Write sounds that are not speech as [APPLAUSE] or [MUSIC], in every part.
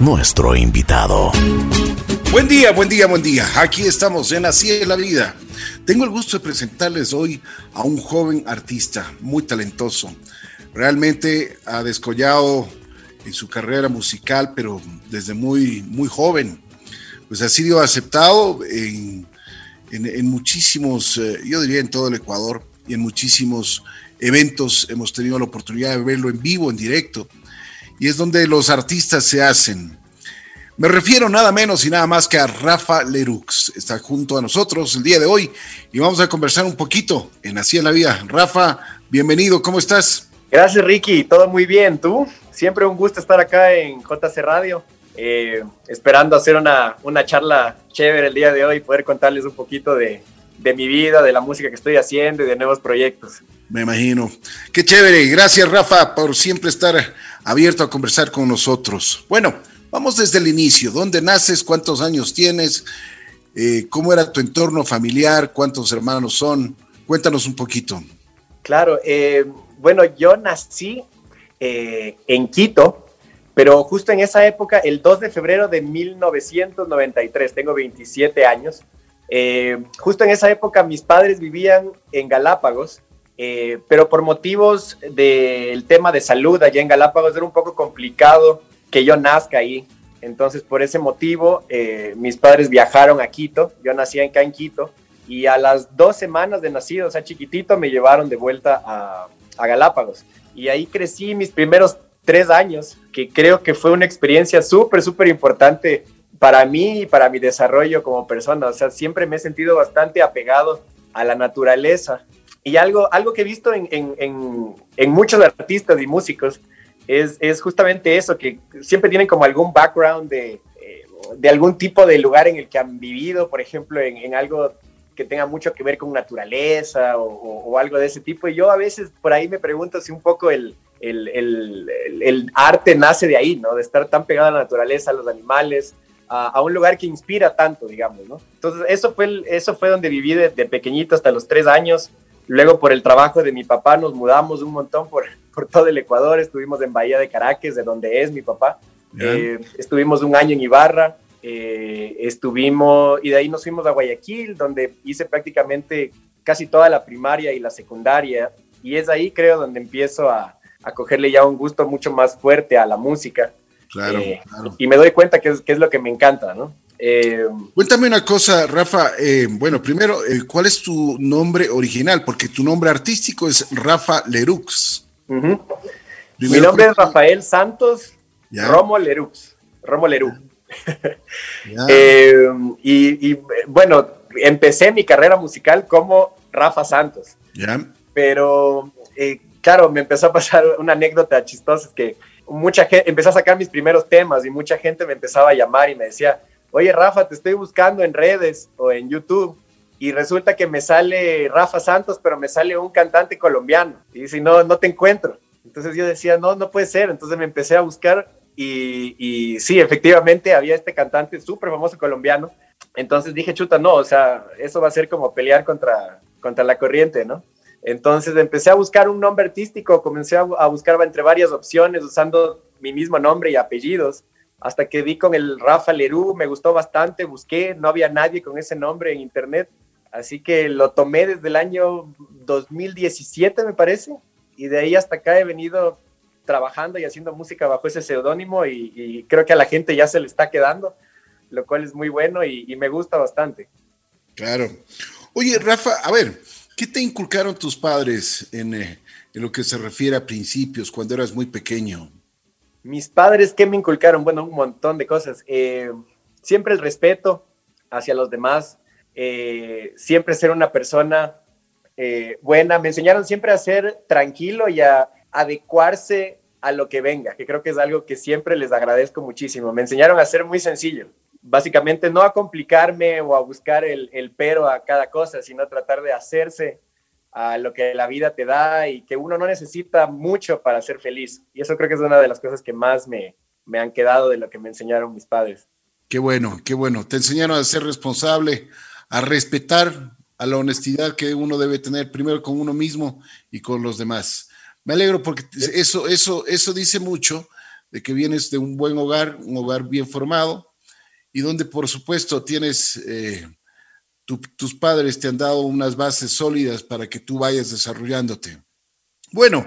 nuestro invitado. Buen día, buen día, buen día. Aquí estamos en Así es la vida. Tengo el gusto de presentarles hoy a un joven artista muy talentoso. Realmente ha descollado en su carrera musical, pero desde muy, muy joven. Pues ha sido aceptado en, en, muchísimos, eh, yo diría en todo el Ecuador y en muchísimos eventos hemos tenido la oportunidad de verlo en vivo, en directo y es donde los artistas se hacen. Me refiero nada menos y nada más que a Rafa Lerux. Está junto a nosotros el día de hoy y vamos a conversar un poquito en Así en la Vida. Rafa, bienvenido, ¿cómo estás? Gracias, Ricky. Todo muy bien. ¿Tú? Siempre un gusto estar acá en JC Radio. Eh, esperando hacer una, una charla chévere el día de hoy poder contarles un poquito de, de mi vida, de la música que estoy haciendo y de nuevos proyectos. Me imagino. Qué chévere. Gracias, Rafa, por siempre estar abierto a conversar con nosotros. Bueno, vamos desde el inicio. ¿Dónde naces? ¿Cuántos años tienes? Eh, ¿Cómo era tu entorno familiar? ¿Cuántos hermanos son? Cuéntanos un poquito. Claro, eh, bueno, yo nací eh, en Quito, pero justo en esa época, el 2 de febrero de 1993, tengo 27 años, justo en esa época mis padres vivían en Galápagos eh, pero por motivos del tema de salud allá en Galápagos era un poco complicado que yo nazca ahí. Entonces, por ese motivo, eh, mis padres viajaron a Quito, yo nací acá en Quito, y a las dos semanas de nacido, o sea, chiquitito, me llevaron de vuelta a, a Galápagos. Y ahí crecí mis primeros tres años, que creo que fue una experiencia súper, súper importante para mí y para mi desarrollo como persona. O sea, siempre me he sentido bastante apegado a la naturaleza y algo, algo que he visto en, en, en, muchos artistas y músicos es, es, justamente eso, que siempre tienen como algún background de, eh, de algún tipo de lugar en el que han vivido, por ejemplo, en, algo que tenga mucho que ver con naturaleza o, o, algo de ese tipo. Y yo a veces por ahí me pregunto si un poco el, el, el, el arte nace de ahí, ¿no? De estar tan pegado a la naturaleza, a los animales, a, a, un lugar que inspira tanto, digamos, ¿no? Entonces, eso fue, eso fue donde viví de, de pequeñito hasta los tres años. Luego por el trabajo de mi papá nos mudamos un montón por, [LAUGHS] por todo el Ecuador, estuvimos en Bahía de Caracas, de donde es mi papá. Eh, estuvimos un año en Ibarra, eh, estuvimos y de ahí nos fuimos a Guayaquil, donde hice prácticamente casi toda la primaria y la secundaria. Y es ahí creo donde empiezo a, a cogerle ya un gusto mucho más fuerte a la música. Claro, eh, claro. Y me doy cuenta que es, que es lo que me encanta, ¿no? Eh, Cuéntame una cosa, Rafa. Eh, bueno, primero, eh, ¿cuál es tu nombre original? Porque tu nombre artístico es Rafa Lerux. Uh -huh. Mi nombre es Rafael Santos ¿Ya? Romo Lerux. Romo Lerux. [LAUGHS] Y, y, bueno, empecé mi carrera musical como Rafa Santos. ¿Ya? Pero, eh, claro, me empezó a pasar una anécdota chistosa, que mucha gente, empecé a sacar mis primeros temas y mucha gente me empezaba a llamar y me decía, oye Rafa, te estoy buscando en redes o en YouTube y resulta que me sale Rafa Santos, pero me sale un cantante colombiano y dice, no, no te encuentro. Entonces yo decía, no, no puede ser. Entonces me empecé a buscar y, y sí, efectivamente había este cantante súper famoso colombiano. Entonces dije, chuta, no, o sea, eso va a ser como pelear contra, contra la corriente, ¿no? Entonces empecé a buscar un nombre artístico, comencé a buscar entre varias opciones usando mi mismo nombre y apellidos hasta que vi con el Rafa Lerú, me gustó bastante, busqué, no había nadie con ese nombre en internet, así que lo tomé desde el año 2017 me parece, y de ahí hasta acá he venido trabajando y haciendo música bajo ese seudónimo y, creo que a la gente ya se le está quedando, lo cual es muy bueno y, me gusta bastante. Claro. Oye, Rafa, a ver, ¿qué te inculcaron tus padres en, eh, en lo que se refiere a principios cuando eras muy pequeño? Mis padres, ¿qué me inculcaron? Bueno, un montón de cosas. Eh, siempre el respeto hacia los demás, eh, siempre ser una persona eh, buena. Me enseñaron siempre a ser tranquilo y a adecuarse a lo que venga, que creo que es algo que siempre les agradezco muchísimo. Me enseñaron a ser muy sencillo. Básicamente no a complicarme o a buscar el, el pero a cada cosa, sino tratar de hacerse a lo que la vida te da y que uno no necesita mucho para ser feliz. Y eso creo que es una de las cosas que más me, me han quedado de lo que me enseñaron mis padres. Qué bueno, qué bueno. Te enseñaron a ser responsable, a respetar a la honestidad que uno debe tener primero con uno mismo y con los demás. Me alegro porque eso, eso, eso dice mucho de que vienes de un buen hogar, un hogar bien formado, y donde por supuesto tienes, eh, tus padres te han dado unas bases sólidas para que tú vayas desarrollándote. Bueno,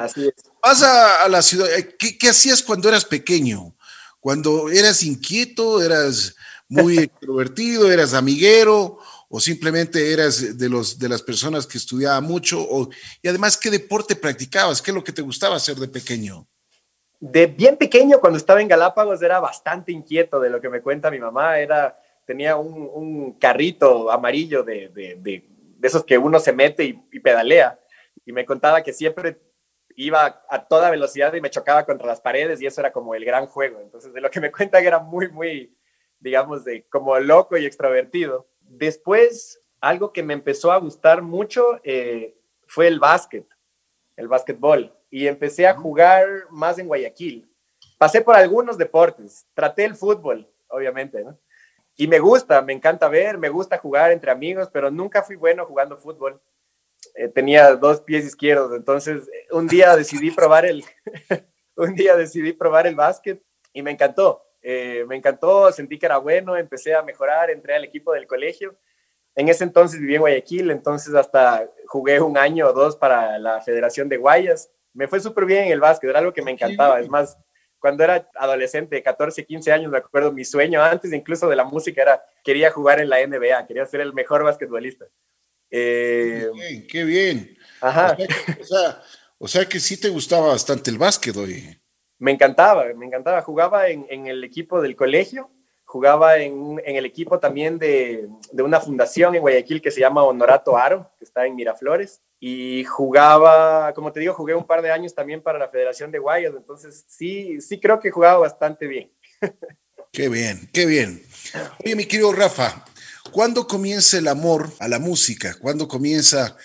vas a, la ciudad. Eh, ¿Qué, hacías cuando eras pequeño? Cuando eras inquieto, eras muy [LAUGHS] extrovertido, eras amiguero o simplemente eras de, los, de las personas que estudiaba mucho? O, y además, ¿qué deporte practicabas? ¿Qué es lo que te gustaba hacer de pequeño? De bien pequeño, cuando estaba en Galápagos, era bastante inquieto de lo que me cuenta mi mamá. Era, tenía un, carrito amarillo de, de, esos que uno se mete y, y pedalea. Y me contaba que siempre iba a toda velocidad y me chocaba contra las paredes y eso era como el gran juego. Entonces, de lo que me cuenta que era muy, muy, digamos, de como loco y extrovertido. Después, algo que me empezó a gustar mucho eh, fue el básquet, el básquetbol. Y empecé a jugar más en Guayaquil. Pasé por algunos deportes, traté el fútbol, obviamente, ¿no? Y me gusta, me encanta ver, me gusta jugar entre amigos, pero nunca fui bueno jugando fútbol. Eh, tenía dos pies izquierdos, entonces un día decidí probar el, [LAUGHS] un día decidí probar el básquet y me encantó. Eh, me encantó, sentí que era bueno, empecé a mejorar, entré al equipo del colegio. En ese entonces viví en Guayaquil, entonces hasta jugué un año o dos para la Federación de Guayas. Me fue súper bien en el básquet, era algo que me encantaba. Es más, cuando era adolescente, 14, 15 años, me acuerdo, mi sueño antes incluso de la música era, quería jugar en la NBA, quería ser el mejor basquetbolista. Eh, qué bien, qué bien. Ajá. O sea, que sí te gustaba bastante el básquet hoy. Me encantaba, me encantaba. Jugaba en, el equipo del colegio, jugaba en, el equipo también de, una fundación en Guayaquil que se llama Honorato Aro, que está en Miraflores. Y jugaba, como te digo, jugué un par de años también para la Federación de Guayas. Entonces, sí, sí creo que jugaba bastante bien. Qué bien, qué bien. Oye, mi querido Rafa, ¿Cuándo comienza el amor a la música? ¿Cuándo comienza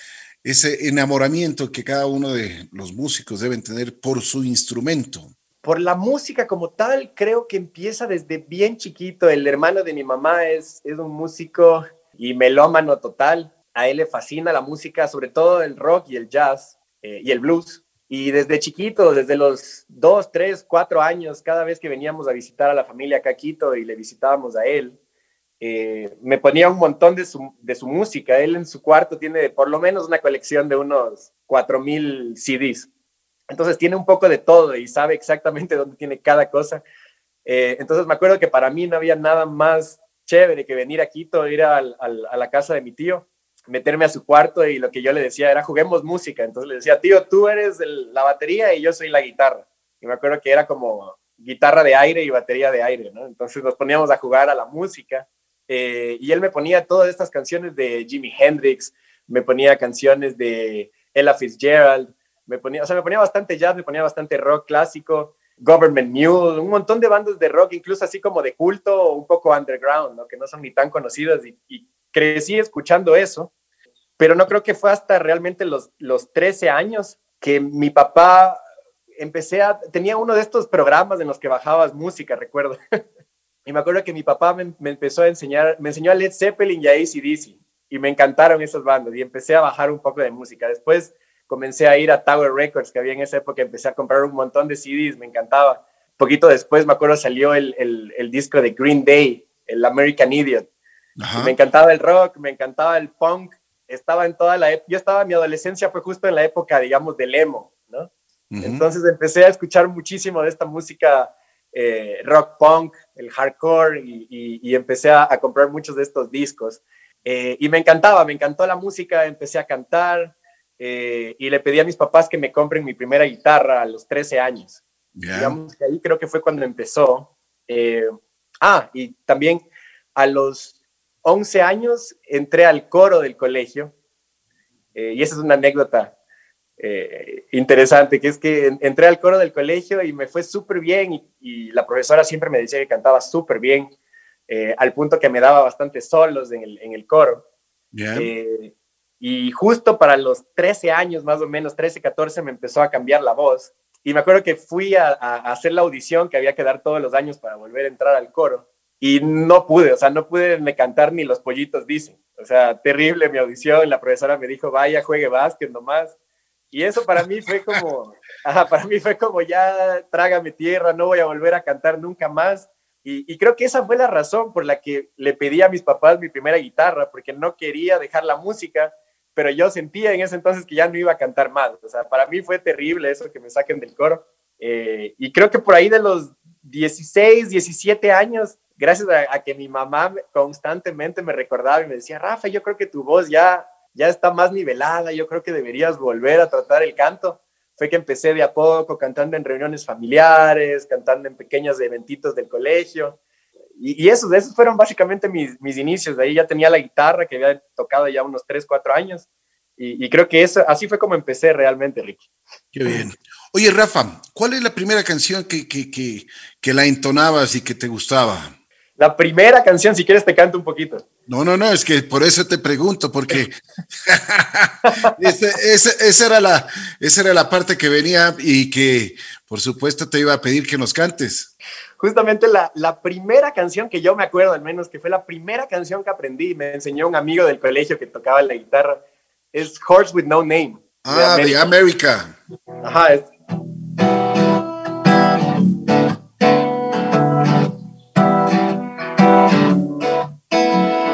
ese enamoramiento que cada uno de los músicos deben tener por su instrumento? Por la música como tal, creo que empieza desde bien chiquito. El hermano de mi mamá es, es un músico y melómano total. A él le fascina la música, sobre todo el rock y el jazz eh, y el blues. Y desde chiquito, desde los dos, tres, cuatro años, cada vez que veníamos a visitar a la familia Caquito y le visitábamos a él, eh, me ponía un montón de su, de su, música. Él en su cuarto tiene por lo menos una colección de unos 4.000 CDs. Entonces tiene un poco de todo y sabe exactamente [LAUGHS] dónde tiene cada cosa. Eh, entonces me acuerdo que para mí no había nada más chévere que venir a Quito, ir a, la casa de mi tío, meterme a su cuarto y lo que yo le decía era juguemos música. Entonces le decía, tío, tú eres la batería y yo soy la guitarra. Y me acuerdo que era como guitarra de aire y batería de aire. Entonces nos poníamos a jugar a la música eh, y él me ponía todas estas canciones de Jimi Hendrix, me ponía canciones de Ella Fitzgerald, me ponía, o sea, me ponía bastante jazz, me ponía bastante rock clásico, Government Mule, un montón de bandas de rock, incluso así como de culto, un poco underground, ¿no? que no son ni tan conocidas, y, crecí escuchando eso, pero no creo que fue hasta realmente los, los 13 años que mi papá empecé a, tenía uno de estos programas en los que bajabas música, recuerdo. [LAUGHS] Y me acuerdo que mi papá me, empezó a enseñar, me enseñó a Led Zeppelin y a ACDC. Y me encantaron esas bandas y empecé a bajar un poco de música. Después comencé a ir a Tower Records, que había en esa época, empecé a comprar un montón de CDs, me encantaba. Poquito después, me acuerdo, salió el, el, disco de Green Day, el American Idiot. Me encantaba el rock, me encantaba el punk. Estaba en toda la... Yo estaba, mi adolescencia fue justo en la época, digamos, del emo, ¿no? Entonces empecé a escuchar muchísimo de esta música eh, rock punk, el hardcore, y, empecé a, comprar muchos de estos discos. Eh, y me encantaba, me encantó la música, empecé a cantar eh, y le pedí a mis papás que me compren mi primera guitarra a los 13 años. Digamos que ahí creo que fue cuando empezó. ah, y también a los 11 años entré al coro del colegio. y esa es una anécdota eh, interesante, que es que entré al coro del colegio y me fue súper bien y, la profesora siempre me decía que cantaba súper bien, eh, al punto que me daba bastante solos en el, en el coro. Eh, y justo para los 13 años, más o menos, 13, 14, me empezó a cambiar la voz. Y me acuerdo que fui a, a hacer la audición que había que dar todos los años para volver a entrar al coro. Y no pude, o sea, no pude me cantar ni los pollitos dicen. O sea, terrible mi audición. La profesora me dijo, vaya, juegue básquet nomás Y eso para mí fue como, [LAUGHS] para mí fue como ya trágame tierra, no voy a volver a cantar nunca más. Y, creo que esa fue la razón por la que le pedí a mis papás mi primera guitarra, porque no quería dejar la música, pero yo sentía en ese entonces que ya no iba a cantar más. O sea, para mí fue terrible eso que me saquen del coro. Eh, y creo que por ahí de los 16, 17 años, gracias a, que mi mamá constantemente me recordaba y me decía, Rafa, yo creo que tu voz ya, ya está más nivelada, yo creo que deberías volver a tratar el canto fue que empecé de a poco cantando en reuniones familiares, cantando en pequeños eventitos del colegio. Y, esos, esos fueron básicamente mis, mis, inicios. De ahí ya tenía la guitarra que había tocado ya unos 3, 4 años. Y, creo que eso, así fue como empecé realmente, Ricky. Qué bien. Oye, Rafa, ¿cuál es la primera canción que, que, que, que la entonabas y que te gustaba? La primera canción, si quieres te canto un poquito. No, no, no, es que por eso te pregunto, porque [LAUGHS] esa, era la, esa era la parte que venía y que por supuesto te iba a pedir que nos cantes. Justamente la, la primera canción que yo me acuerdo, al menos que fue la primera canción que aprendí, me enseñó un amigo del colegio que tocaba la guitarra, es Horse with No Name. Ah, de América. Ajá, es,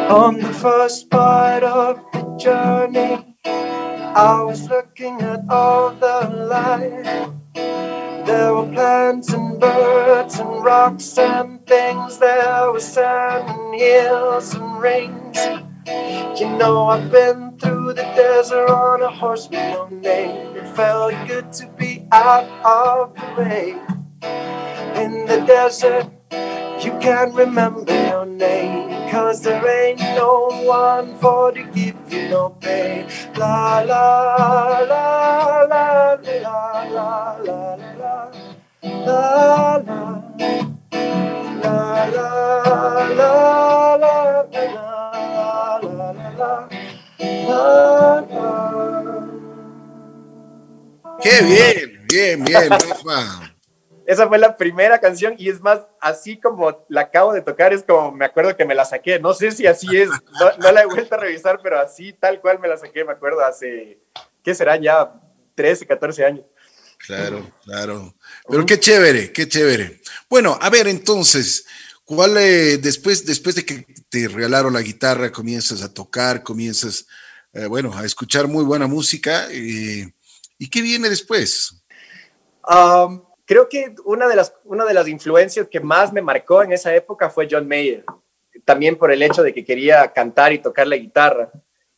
On the first part of the journey, I was looking at all the life. There were plants and birds and rocks and things. There was sand and hills and rings. You know, I've been through the desert on a horse with no name. It felt good to be out of the rain. In the desert, you can't remember your name. Cause there ain't no one for to give you no pain. La la la la la la la la la la la la la la Qué bien, bien, bien, Rafa esa fue la primera canción y es más, así como la acabo de tocar, es como me acuerdo que me la saqué. No sé si así es, no, la he vuelto a revisar, pero así tal cual me la saqué, me acuerdo hace, ¿qué será? Ya 13, 14 años. Claro, claro. Pero qué chévere, qué chévere. Bueno, a ver, entonces, ¿cuál eh, después, después de que te regalaron la guitarra, comienzas a tocar, comienzas, eh, bueno, a escuchar muy buena música? Eh, ¿Y qué viene después? Um, creo que una de, las, una de las influencias que más me marcó en esa época fue John Mayer, también por el hecho de que quería cantar y tocar la guitarra.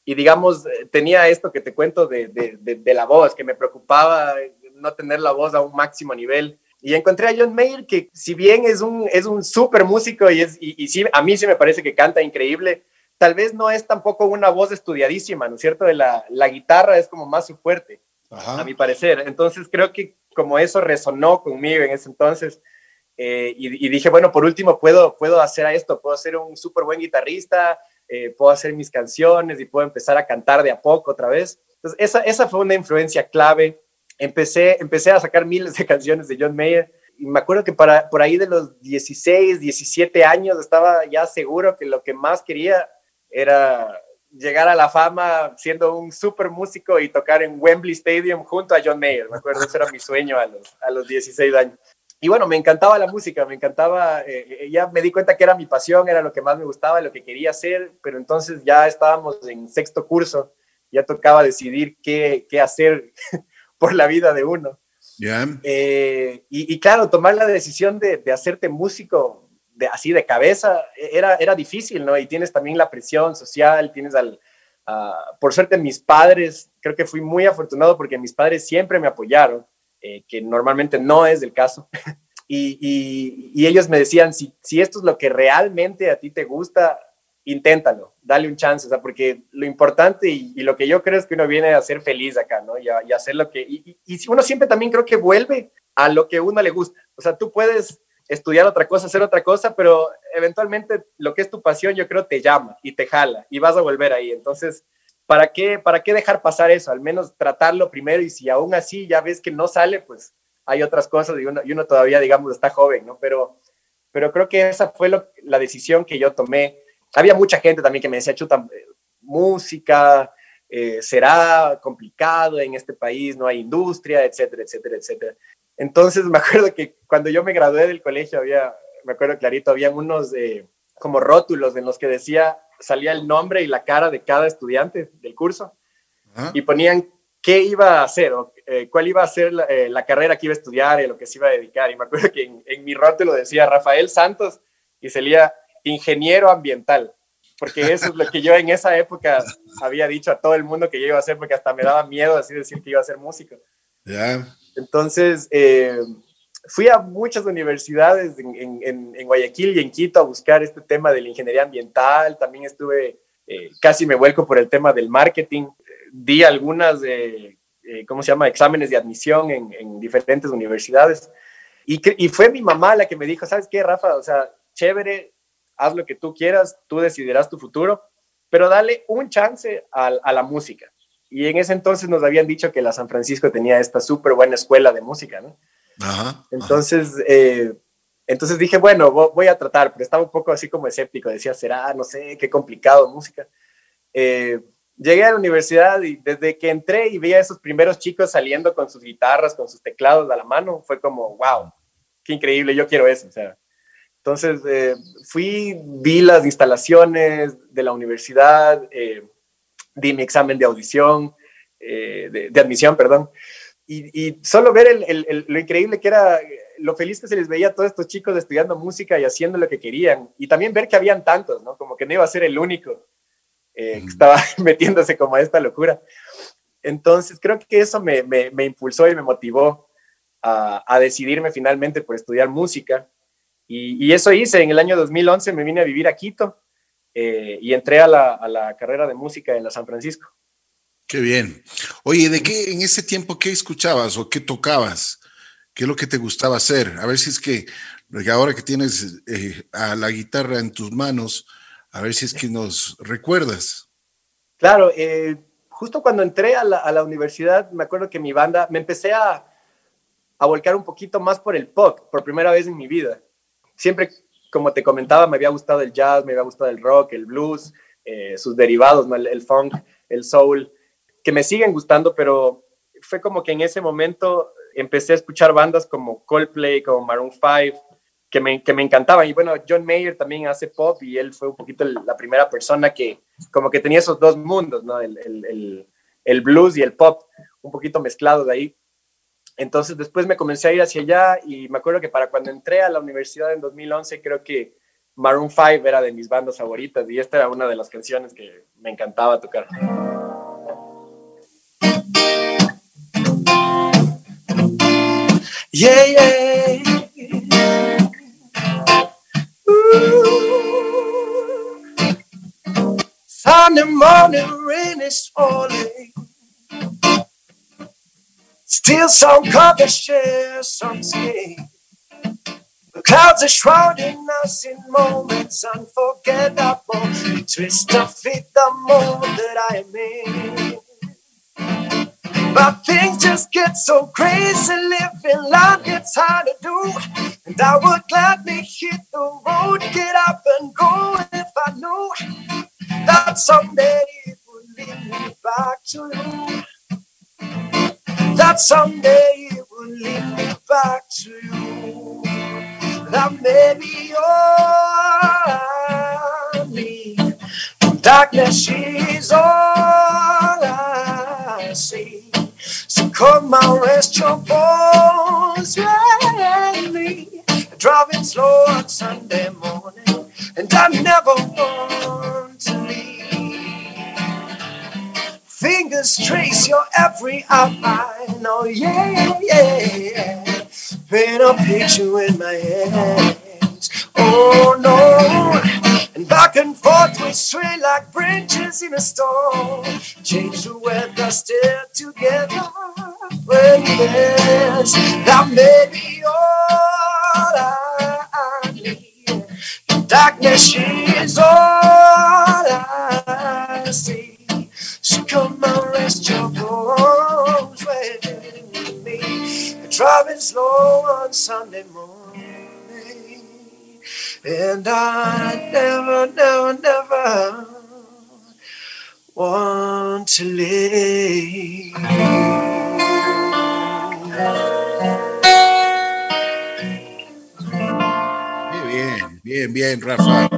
Y digamos, tenía esto que te cuento de, de, la voz, que me preocupaba no tener la voz a un máximo nivel. Y encontré a John Mayer, que si bien es un, es un súper músico y, es, y, sí, a mí sí me parece que canta increíble, tal vez no es tampoco una voz estudiadísima, ¿no es cierto? De la, la guitarra es como más su fuerte, a mi parecer. Entonces creo que como eso resonó conmigo en ese entonces. Eh, y, dije, bueno, por último, puedo, puedo hacer esto, puedo ser un súper buen guitarrista, eh, puedo hacer mis canciones y puedo empezar a cantar de a poco otra vez. Entonces, esa, esa fue una influencia clave. Empecé, empecé a sacar miles de [LAUGHS] canciones de John Mayer y me acuerdo que para, por ahí de los 16, 17 años estaba ya seguro que lo que más quería era llegar a la fama siendo un super músico y tocar en Wembley Stadium junto a John Mayer. Me acuerdo, ese era mi sueño a los, a los 16 años. Y bueno, me encantaba la música, me encantaba, eh, eh, ya me di cuenta que era mi pasión, era lo que más me gustaba, lo que quería hacer, pero entonces ya estábamos en sexto curso, ya tocaba decidir qué, qué hacer [LAUGHS] por la vida de uno. Eh, y, y, claro, tomar la decisión de, de hacerte músico de, así de cabeza e, era, era difícil, ¿no? Y tienes también la presión social, tienes al... por suerte mis padres, creo que fui muy afortunado porque mis padres siempre me apoyaron, eh, que normalmente no es el caso. [LAUGHS] y, y, ellos me decían, si, si esto es lo que realmente a ti te gusta, inténtalo, dale un chance, o sea, porque lo importante y, lo que yo creo es que uno viene a ser feliz acá, ¿no? Y, y hacer lo que... Y, y uno siempre también creo que vuelve a lo que a uno le gusta. O sea, tú puedes estudiar otra cosa, hacer otra cosa, pero eventualmente lo que es tu pasión yo creo te llama y te jala y vas a volver ahí. Entonces, ¿para qué, para qué dejar pasar eso? Al menos tratarlo primero y si aún así ya ves que no sale, pues hay otras cosas y uno, y uno todavía, digamos, está joven, ¿no? Pero, pero creo que esa fue la decisión que yo tomé. Había mucha gente también que me decía, chuta, música, eh, será complicado en este país, no hay industria, etcétera, etcétera, etcétera. Entonces me acuerdo que cuando yo me gradué del colegio había, me acuerdo clarito, habían unos como rótulos en los que decía, salía el nombre y la cara de cada estudiante del curso y ponían qué iba a hacer o eh, cuál iba a ser eh, la, carrera que iba a estudiar y lo que se iba a dedicar. Y me acuerdo que en, en mi rótulo decía Rafael Santos y salía ingeniero ambiental porque eso es lo que yo en esa época había dicho a todo el mundo que yo iba a hacer, porque hasta me daba miedo así decir que iba a ser músico. Ya. Entonces, eh, fui a muchas universidades en, Guayaquil y en Quito a buscar este tema de la ingeniería ambiental. También estuve, eh, casi me vuelco por el tema del marketing. Di algunas, eh, ¿cómo se llama?, exámenes de admisión en, en diferentes universidades. Y fue mi mamá la que me dijo, ¿sabes qué, Rafa? O sea, chévere, haz lo que tú quieras, tú decidirás tu futuro, pero dale un chance a, la música. Y en ese entonces nos habían dicho que la San Francisco tenía esta súper buena escuela de música, ¿no? Ajá, entonces, eh, entonces dije, bueno, voy a tratar, pero estaba un poco así como escéptico, decía, será, no sé, qué complicado música. Eh, llegué a la universidad y desde que entré y vi a esos primeros chicos saliendo con sus guitarras, con sus teclados a la mano, fue como, wow, qué increíble, yo quiero eso. O sea, entonces, eh, fui, vi las instalaciones de la universidad, eh, di mi examen de audición, eh, de, admisión, perdón, y, solo ver lo increíble que era, lo feliz que se les veía a todos estos chicos estudiando música y haciendo lo que querían, y también ver que habían tantos, ¿no? Como que no iba a ser el único que estaba [LAUGHS] metiéndose como a esta locura. Entonces, creo que eso me, impulsó y me motivó a, a decidirme finalmente por estudiar música. Y, eso hice, en el año 2011 me vine a vivir a Quito eh, y entré a la, carrera de música en la San Francisco. Qué bien. Oye, ¿de qué en ese tiempo qué escuchabas o qué tocabas? ¿Qué es lo que te gustaba hacer? A ver si es que ahora que tienes eh, a la guitarra en tus manos, a ver si es que nos recuerdas. Claro, eh, justo cuando entré a la, a la, universidad, me acuerdo que mi banda, me empecé a, a volcar un poquito más por el pop, por primera vez en mi vida siempre, como te comentaba, me había gustado el jazz, me había gustado el rock, el blues, eh, sus derivados, el, funk, el soul, que me siguen gustando, pero fue como que en ese momento empecé a escuchar bandas como Coldplay, como Maroon 5, que me, que me encantaban. Y bueno, John Mayer también hace pop y él fue un poquito la primera persona que como que tenía esos dos mundos, ¿no? El, el, el blues y el pop, un poquito mezclados de ahí. Entonces después me comencé a ir hacia allá y me acuerdo que para cuando entré a la universidad en 2011 creo que Maroon 5 era de mis bandas favoritas y esta era una de las canciones que me encantaba tocar. Yeah, yeah. Sunday morning rain is falling. Still some cover share some skin. The clouds are shrouding us in moments unforgettable. We twist to fit the moment that I am in. But things just get so crazy, living life gets hard to do. And I would gladly hit the road, get up and go if I knew that someday it would lead me back to you that someday it will lead me back to you. That maybe all I need. Darkness is all I see. So come on, rest your bones me. Driving slow on Sunday morning, and I never want Fingers trace your every outline. Oh, yeah, yeah, yeah. Paint a picture in my hands. Oh, no. And back and forth we sway like branches in a storm. Change the weather, still together. When there's that may be all I need. Darkness is all I see. Come and rest your bones with me. Driving slow on Sunday morning. And I never, never, never want to live. Bien, bien, bien, Rafa.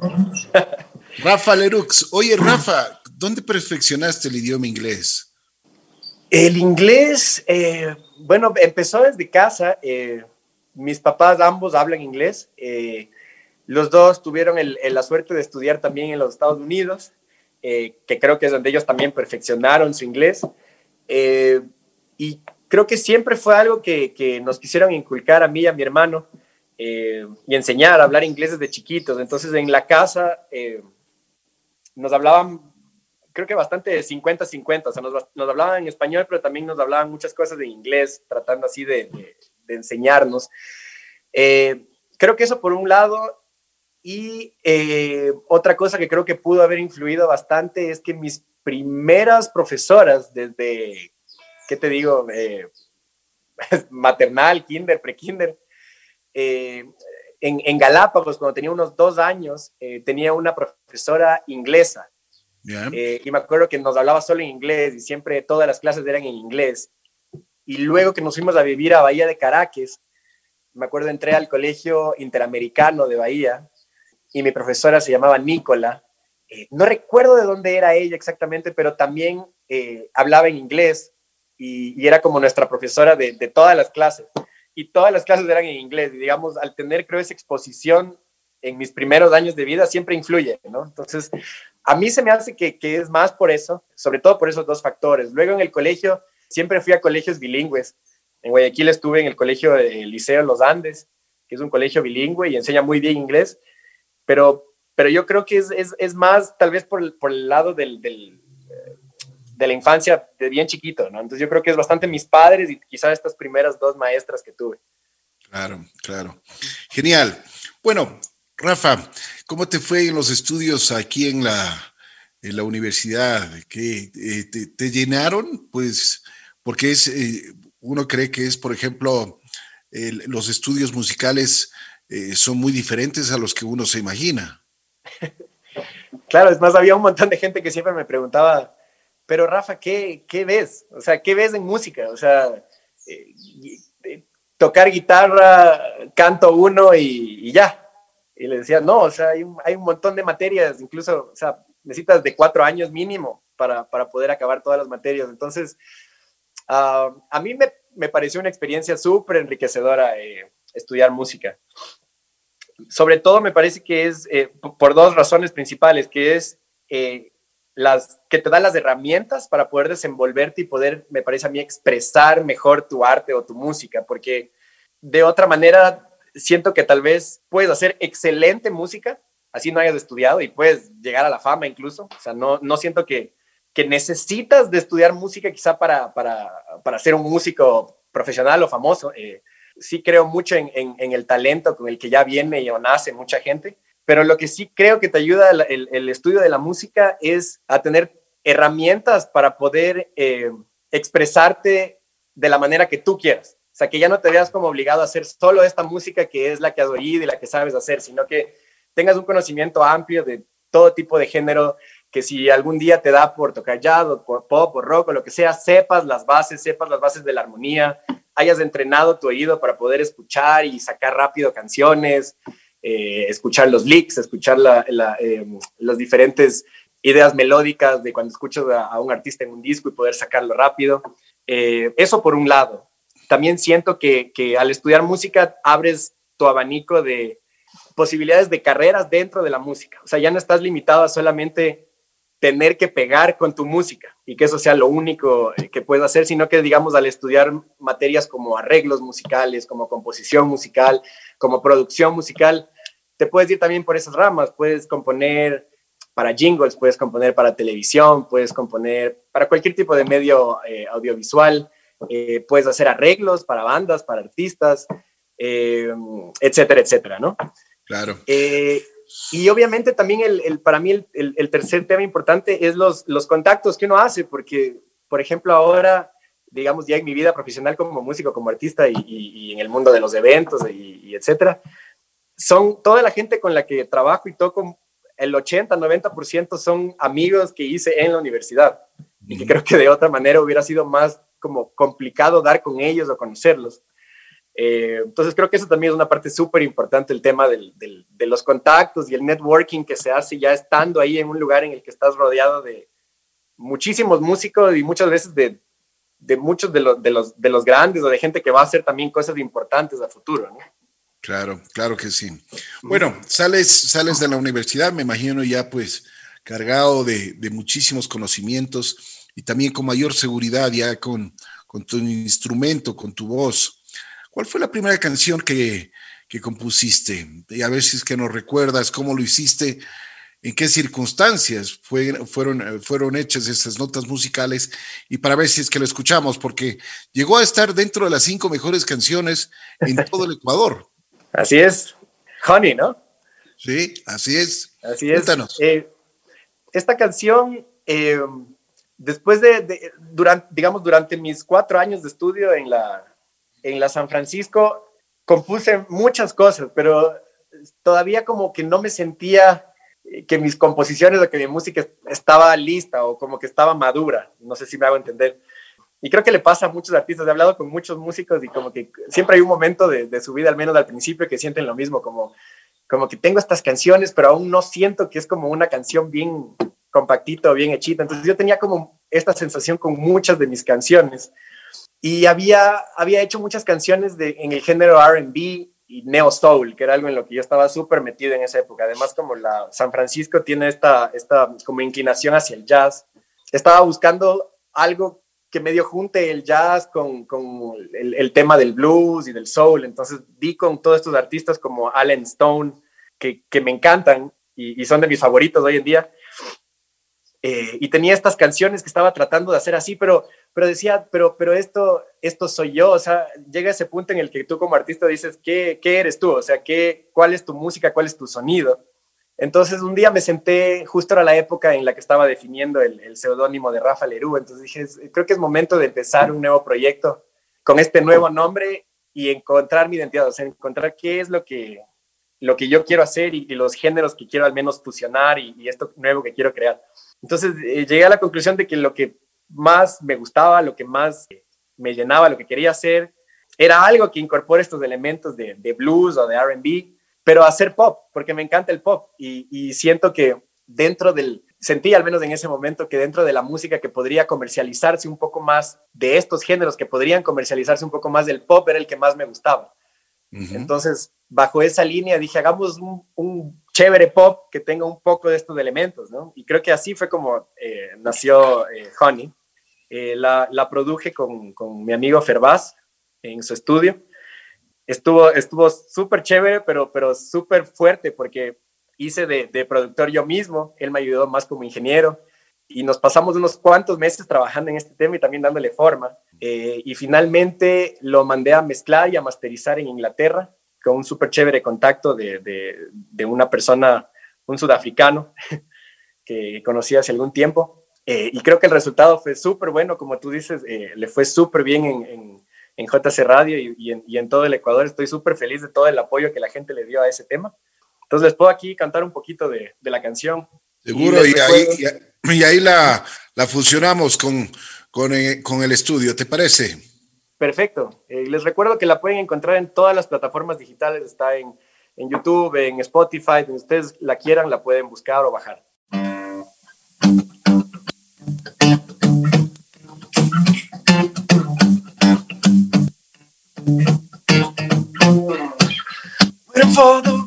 Rafa Lerux. Oye, Rafa, ¿dónde perfeccionaste el idioma inglés? El inglés, eh, bueno, empezó desde casa. Eh, mis papás ambos hablan inglés. Eh, los dos tuvieron la suerte de estudiar también en los Estados Unidos, que creo que es donde ellos también perfeccionaron su inglés. y creo que siempre fue algo que, que, nos quisieron inculcar a mí y a mi hermano y enseñar a hablar inglés desde chiquitos. Entonces en la casa nos hablaban creo que bastante 50-50, o sea, nos, nos, hablaban en español, pero también nos hablaban muchas cosas de inglés, tratando así de, de, enseñarnos. Eh, creo que eso por un lado, y eh, otra cosa que creo que pudo haber influido bastante es que mis primeras profesoras, desde, ¿qué te digo? Eh, [LAUGHS] maternal, kinder, prekinder, en, en Galápagos, cuando tenía unos dos años, tenía una profesora inglesa eh, y me acuerdo que nos hablaba solo en inglés y siempre todas las clases eran en inglés. Y luego que nos fuimos a vivir a Bahía de Caracas, me acuerdo entré al colegio interamericano de Bahía y mi profesora se llamaba Nicola. Eh, no recuerdo de dónde era ella exactamente, pero también eh, hablaba en inglés y, era como nuestra profesora de, de todas las clases. Y todas las clases eran en inglés. Y digamos, al tener, creo, esa exposición en mis primeros años de vida siempre influye, ¿no? Entonces, a mí se me hace que, que, es más por eso, sobre todo por esos dos factores. Luego en el colegio, siempre fui a colegios bilingües. En Guayaquil estuve en el colegio del Liceo Los Andes, que es un colegio bilingüe y enseña muy bien inglés, pero, pero yo creo que es, es, es más tal vez por, por el lado del, del, de la infancia de bien chiquito, ¿no? Entonces yo creo que es bastante mis padres y quizás estas primeras dos maestras que tuve. Claro, claro. Genial. Bueno, Rafa, ¿cómo te fue en los estudios aquí en la, en la universidad? ¿Que eh, te, llenaron? Pues, porque es, eh, uno cree que es, por ejemplo, los estudios musicales eh, son muy diferentes a los que uno se imagina. [LAUGHS] Claro, es más, había un montón de gente que siempre me preguntaba, pero Rafa, ¿qué, qué ves? O sea, ¿qué ves en música? O sea, tocar guitarra, canto uno y ya y le decía, no, o sea, hay un, hay un montón de materias, incluso, o sea, necesitas de cuatro años mínimo para, para poder acabar todas las materias. Entonces, uh, a mí me, me, pareció una experiencia súper enriquecedora eh, estudiar música. Sobre todo me parece que es eh, por dos razones principales, que es eh, las que te da las herramientas para poder desenvolverte y poder, me parece a mí, expresar mejor tu arte o tu música, porque de otra manera siento que tal vez puedes hacer excelente música, así no hayas estudiado y puedes llegar a la fama incluso. O sea, no, no siento que, que necesitas de estudiar música quizá para, para, para ser un músico profesional o famoso. Eh, sí creo mucho en, en, el talento con el que ya viene y o nace mucha gente, pero lo que sí creo que te ayuda el, el, estudio de la música es a tener herramientas para poder eh, expresarte de la manera que tú quieras. Que ya no te veas como obligado a hacer solo esta música que es la que has oído y la que sabes hacer, sino que tengas un conocimiento amplio de todo tipo de género, que si algún día te da por tocar jazz o por pop o rock o lo que sea, sepas las bases, sepas las bases de la armonía, hayas entrenado tu oído para poder escuchar y sacar rápido canciones, eh, escuchar los licks, escuchar eh, las diferentes ideas melódicas de cuando escuchas a, un artista en un disco y poder sacarlo rápido. Eh, eso por un lado también siento que, al estudiar música abres tu abanico de posibilidades de carreras dentro de la música. O sea, ya no estás limitado a solamente tener que pegar con tu música y que eso sea lo único eh, que puedes hacer, sino que, digamos, al estudiar materias como arreglos musicales, como composición musical, como producción musical, te puedes ir también por esas ramas. Puedes componer para jingles, puedes componer para televisión, puedes componer para cualquier tipo de medio eh, audiovisual. Eh, puedes hacer arreglos para bandas, para artistas, eh, etcétera, etcétera, ¿no? Claro. Eh, y obviamente también el, para mí el, tercer tema importante es los, los contactos que uno hace, porque, por ejemplo, ahora, digamos, ya en mi vida profesional como músico, como artista y, en el mundo de los eventos y, etcétera, son toda la gente con la que trabajo y toco, el 80, 90% son amigos que hice en la universidad. y que creo que de otra manera hubiera sido más como complicado dar con ellos o conocerlos. Eh, entonces creo que eso también es una parte súper importante, el tema del, de los contactos y el networking que se hace ya estando ahí en un lugar en el que estás rodeado de muchísimos músicos y muchas veces de, de muchos de los, de, los, de los grandes o de gente que va a hacer también cosas importantes a futuro. ¿no? Claro, claro que sí. Bueno, sales, sales de la universidad, me imagino ya pues cargado de, de muchísimos conocimientos y también con mayor seguridad ya con, con tu instrumento, con tu voz. ¿Cuál fue la primera canción que, que compusiste? Y a ver si es que nos recuerdas cómo lo hiciste, en qué circunstancias fueron, fueron hechas esas notas musicales y para ver si es que lo escuchamos, porque llegó a estar dentro de las cinco mejores canciones en [LAUGHS] todo el Ecuador. Así es, Honey, ¿no? Sí, así es. Así es. Eh, esta canción, eh, después de, durante, digamos, durante mis cuatro años de estudio en la, en la San Francisco compuse muchas cosas, pero todavía como que no me sentía que mis composiciones o que mi música estaba lista o como que estaba madura. No sé si me hago entender. Y creo que le pasa a muchos artistas. He hablado con muchos músicos y como que siempre hay un momento de, su vida, al menos al principio, que sienten lo mismo, como, como que tengo estas canciones, pero aún no siento que es como una canción bien compactito, bien hechita. Entonces yo tenía como esta sensación con muchas de mis canciones y había, había hecho muchas canciones de, en el género RB y Neo Soul, que era algo en lo que yo estaba súper metido en esa época. Además, como la San Francisco tiene esta, esta como inclinación hacia el jazz, estaba buscando algo que medio junte el jazz con, con el, tema del blues y del soul. Entonces di con todos estos artistas como Alan Stone, que, que me encantan y, son de mis favoritos hoy en día. Eh, y tenía estas canciones que estaba tratando de hacer así, pero pero decía, pero, pero esto, esto soy yo, o sea, llega ese punto en el que tú como artista dices, ¿qué, qué eres tú? O sea, ¿qué, ¿cuál es tu música? ¿Cuál es tu sonido? Entonces un día me senté, justo era la época en la que estaba definiendo el, el seudónimo de Rafa Lerú, entonces dije, creo que es momento de empezar un nuevo proyecto con este nuevo nombre y encontrar mi identidad, o sea, encontrar qué es lo que, lo que yo quiero hacer y, y los géneros que quiero al menos fusionar y, y esto nuevo que quiero crear. Entonces eh, llegué a la conclusión de que lo que más me gustaba, lo que más me llenaba, lo que quería hacer, era algo que incorpore estos elementos de, blues o de RB, pero hacer pop, porque me encanta el pop y, siento que dentro del, sentí al menos en ese momento que dentro de la música que podría comercializarse un poco más de estos géneros que podrían comercializarse un poco más del pop era el que más me gustaba. Entonces, bajo esa línea dije, hagamos un, chévere pop que tenga un poco de estos elementos, ¿no? Y creo que así fue como eh, nació eh, Honey. Eh, la, la, produje con, con, mi amigo Fervaz en su estudio. Estuvo estuvo súper chévere, pero, pero súper fuerte porque hice de, de, productor yo mismo, él me ayudó más como ingeniero y nos pasamos unos cuantos meses trabajando en este tema y también dándole forma. Eh, y finalmente lo mandé a mezclar y a masterizar en Inglaterra con un súper chévere contacto de, de, de una persona, un sudafricano [LAUGHS] que conocí hace algún tiempo eh, y creo que el resultado fue súper bueno, como tú dices, eh, le fue súper bien en, en, en, JC Radio y, y, en, y, en, todo el Ecuador. Estoy súper feliz de todo el apoyo que la gente le dio a ese tema. Entonces les puedo aquí cantar un poquito de, de la canción. Seguro, y, ahí, y, ahí, la, la fusionamos con, con, eh, con, el estudio, ¿te parece? Perfecto. les recuerdo que la pueden encontrar en todas las plataformas digitales, está en, en YouTube, en Spotify, donde ustedes la quieran, la pueden buscar o bajar. for the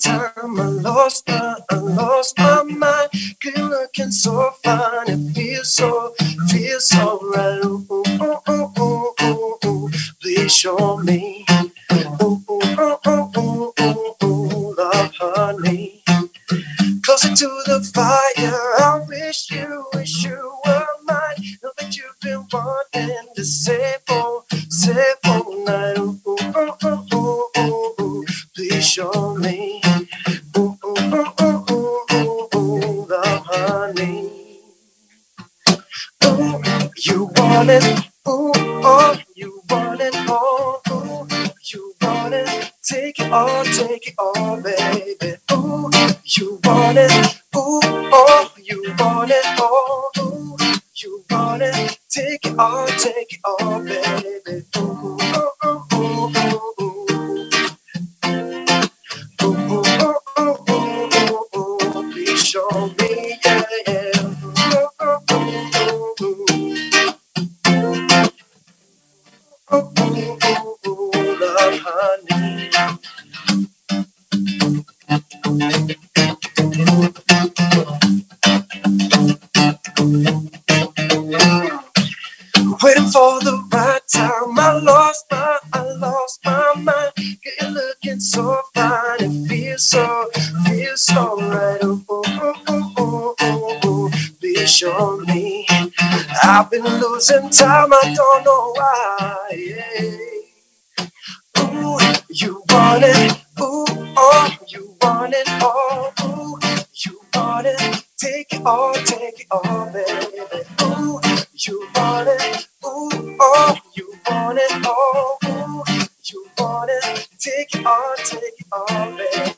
time. I lost my, I lost my mind. Good looking so fine, it feels so, feels so right. Ooh, ooh, ooh, ooh, ooh, ooh. Please show me. Ooh, ooh, ooh, ooh, ooh, ooh, ooh, love, honey. Closer to the fire. I wish you, wish you were mine. Know that you've been wanting to say want it. Ooh, oh, you want it all. Ooh, you want it. Take it all, take it all, baby. Ooh, you want it. Ooh, oh, you want it all. Ooh, you want it, take it all, take it all, baby. So, feels so right. Ooh, ooh, ooh. Please show me. I've been losing time. I don't know why. Ooh, you want it. Ooh, oh, you want it all. Ooh, you want it. Take it all, take it all, baby. Ooh, you want it. Ooh, oh, you want it all. Ooh, you want it. Take it all, take it all, baby.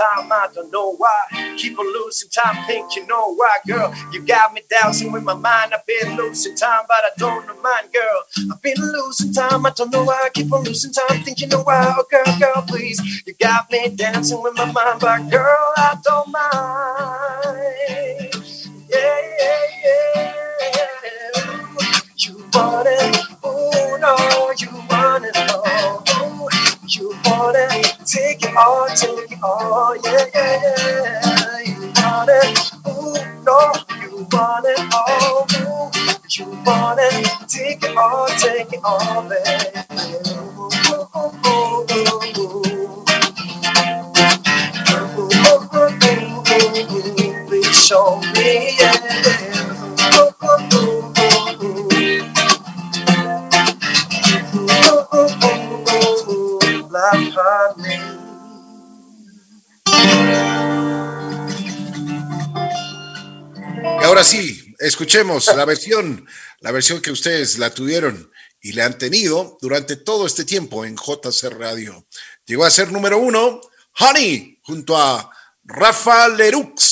Time, I don't know why. Keep on losing time, think you know why, girl. You got me dancing with my mind. I've been losing time, but I don't know mine, girl. I've been losing time, I don't know why. Keep on losing time, think you know why. Oh, girl, girl, please. You got me dancing with my mind, but girl, I don't mind. Yeah, yeah, yeah. You want it, oh no, you want it you want it, take it all, take it all, yeah, yeah, yeah. You want it, ooh no, you want it all. Ooh, you want it, take it all, take it all, baby. Ooh, ooh, ooh, ahora sí, escuchemos la versión, la versión que ustedes la tuvieron y le han tenido durante todo este tiempo en JC Radio. Llegó a ser número uno, Honey, junto a Rafa Lerux.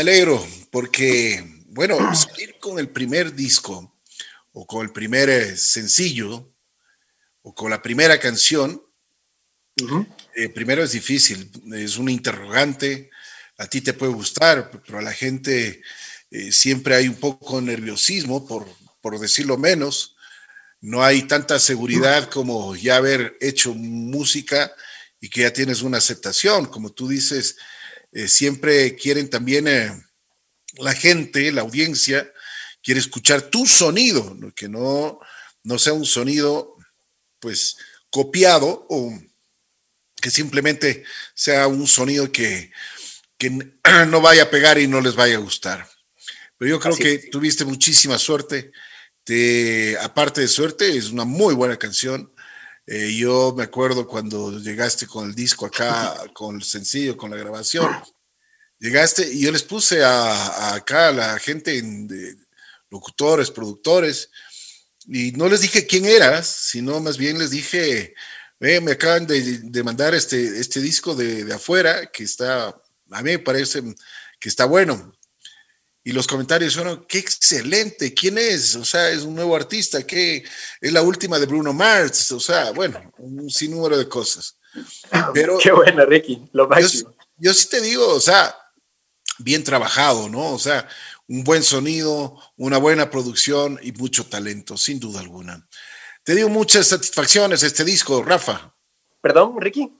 Me alegro porque, bueno, salir con el primer disco o con el primer eh, sencillo o con la primera canción, eh, primero es difícil, es un interrogante, a ti te puede gustar, pero a la gente eh, siempre hay un poco de nerviosismo, por, por decirlo menos, no hay tanta seguridad como ya haber hecho música y que ya tienes una aceptación, como tú dices, eh, siempre quieren también eh, la gente, la audiencia, quiere escuchar tu sonido, que no, no sea un sonido pues copiado o que simplemente sea un sonido que, que [CLEARS THROAT] no vaya a pegar y no les vaya a gustar. Pero yo creo Así que es. tuviste muchísima suerte. Te, aparte de suerte, es una muy buena canción. Eh, yo me acuerdo cuando llegaste con el disco acá, con el sencillo, con la grabación. Llegaste y yo les puse a, acá a la gente, en- de locutores, productores, y no les dije quién eras, sino más bien les dije, "Ve, me acaban de, de mandar este, este disco de, de afuera, que está, a mí me parece que está bueno. Y los comentarios fueron, qué excelente, ¿quién es? O sea, es un nuevo artista, que es la última de Bruno Mars, o sea, bueno, un sinnúmero de cosas. [LAUGHS] Pero Qué bueno, Ricky, lo yo, máximo. yo sí te digo, o sea, bien trabajado, ¿no? O sea, un buen sonido, una buena producción y mucho talento, sin duda alguna. Te dio muchas satisfacciones este disco, Rafa. Perdón, Ricky.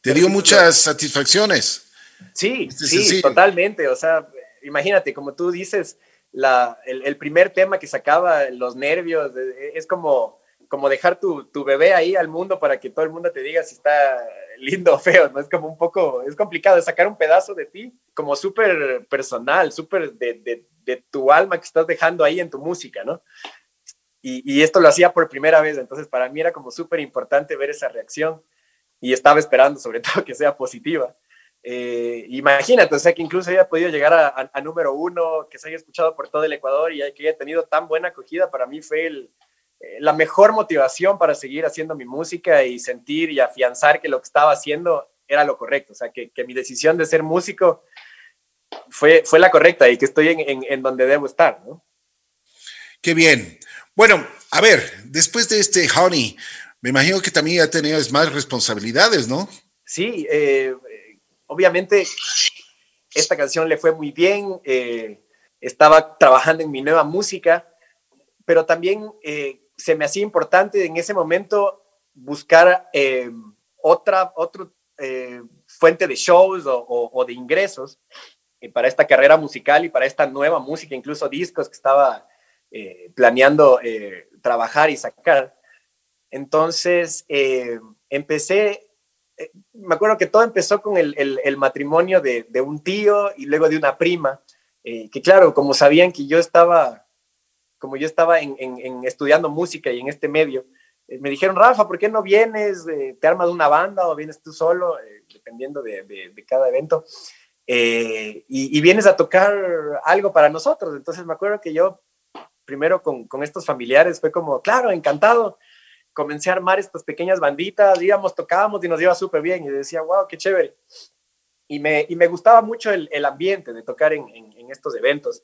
Te dio muchas satisfacciones. Sí, Este sí, sencillo. totalmente. O sea, imagínate, como tú dices, la, el, primer tema que sacaba, los nervios, eh, es como, como dejar tu, tu bebé ahí al mundo para que todo el mundo te diga si está lindo o feo, ¿no? Es como un poco, es complicado sacar un pedazo de ti como súper personal, súper de, de, de tu alma que estás dejando ahí en tu música, ¿no? Y, y esto lo hacía por primera vez, entonces para mí era como súper importante ver esa reacción y estaba esperando sobre [LAUGHS] todo que sea positiva. Eh, imagínate, o sea, que incluso haya podido llegar a, a- a número uno, que se haya escuchado por todo el Ecuador y que haya tenido tan buena acogida, para mí fue el, eh, la mejor motivación para seguir haciendo mi música y sentir y afianzar que lo que estaba haciendo era lo correcto, o sea, que, que mi decisión de ser músico fue, fue la correcta y que estoy en, en- en donde debo estar, ¿no? Qué bien. Bueno, a ver, después de este Honey, me imagino que también ya tenías más responsabilidades, ¿no? Sí, eh, obviamente esta canción le fue muy bien, eh, estaba trabajando en mi nueva música, pero también eh, se me hacía importante en ese momento buscar eh, otra eh, fuente de shows o, o- de ingresos para esta carrera musical y para esta nueva música, incluso discos que estaba planeando trabajar y sacar. Entonces, empecé me acuerdo que todo empezó con el, el- el matrimonio de, de un tío y luego de una prima, eh, que claro, como sabían que yo estaba, como yo estaba en, en- en estudiando música y en este medio, eh, me dijeron, Rafa, ¿por qué no vienes? Eh, ¿Te armas una banda o vienes tú solo? Eh, dependiendo de, de- de cada evento. Eh, y, y vienes a tocar algo para nosotros. Entonces me acuerdo que yo, primero con, con estos familiares, fue como, claro, encantado comencé a armar estas pequeñas banditas, íbamos, tocábamos y nos iba súper bien y decía, wow, qué chévere. Y me, y me gustaba mucho el, el ambiente de tocar en, en- en estos eventos.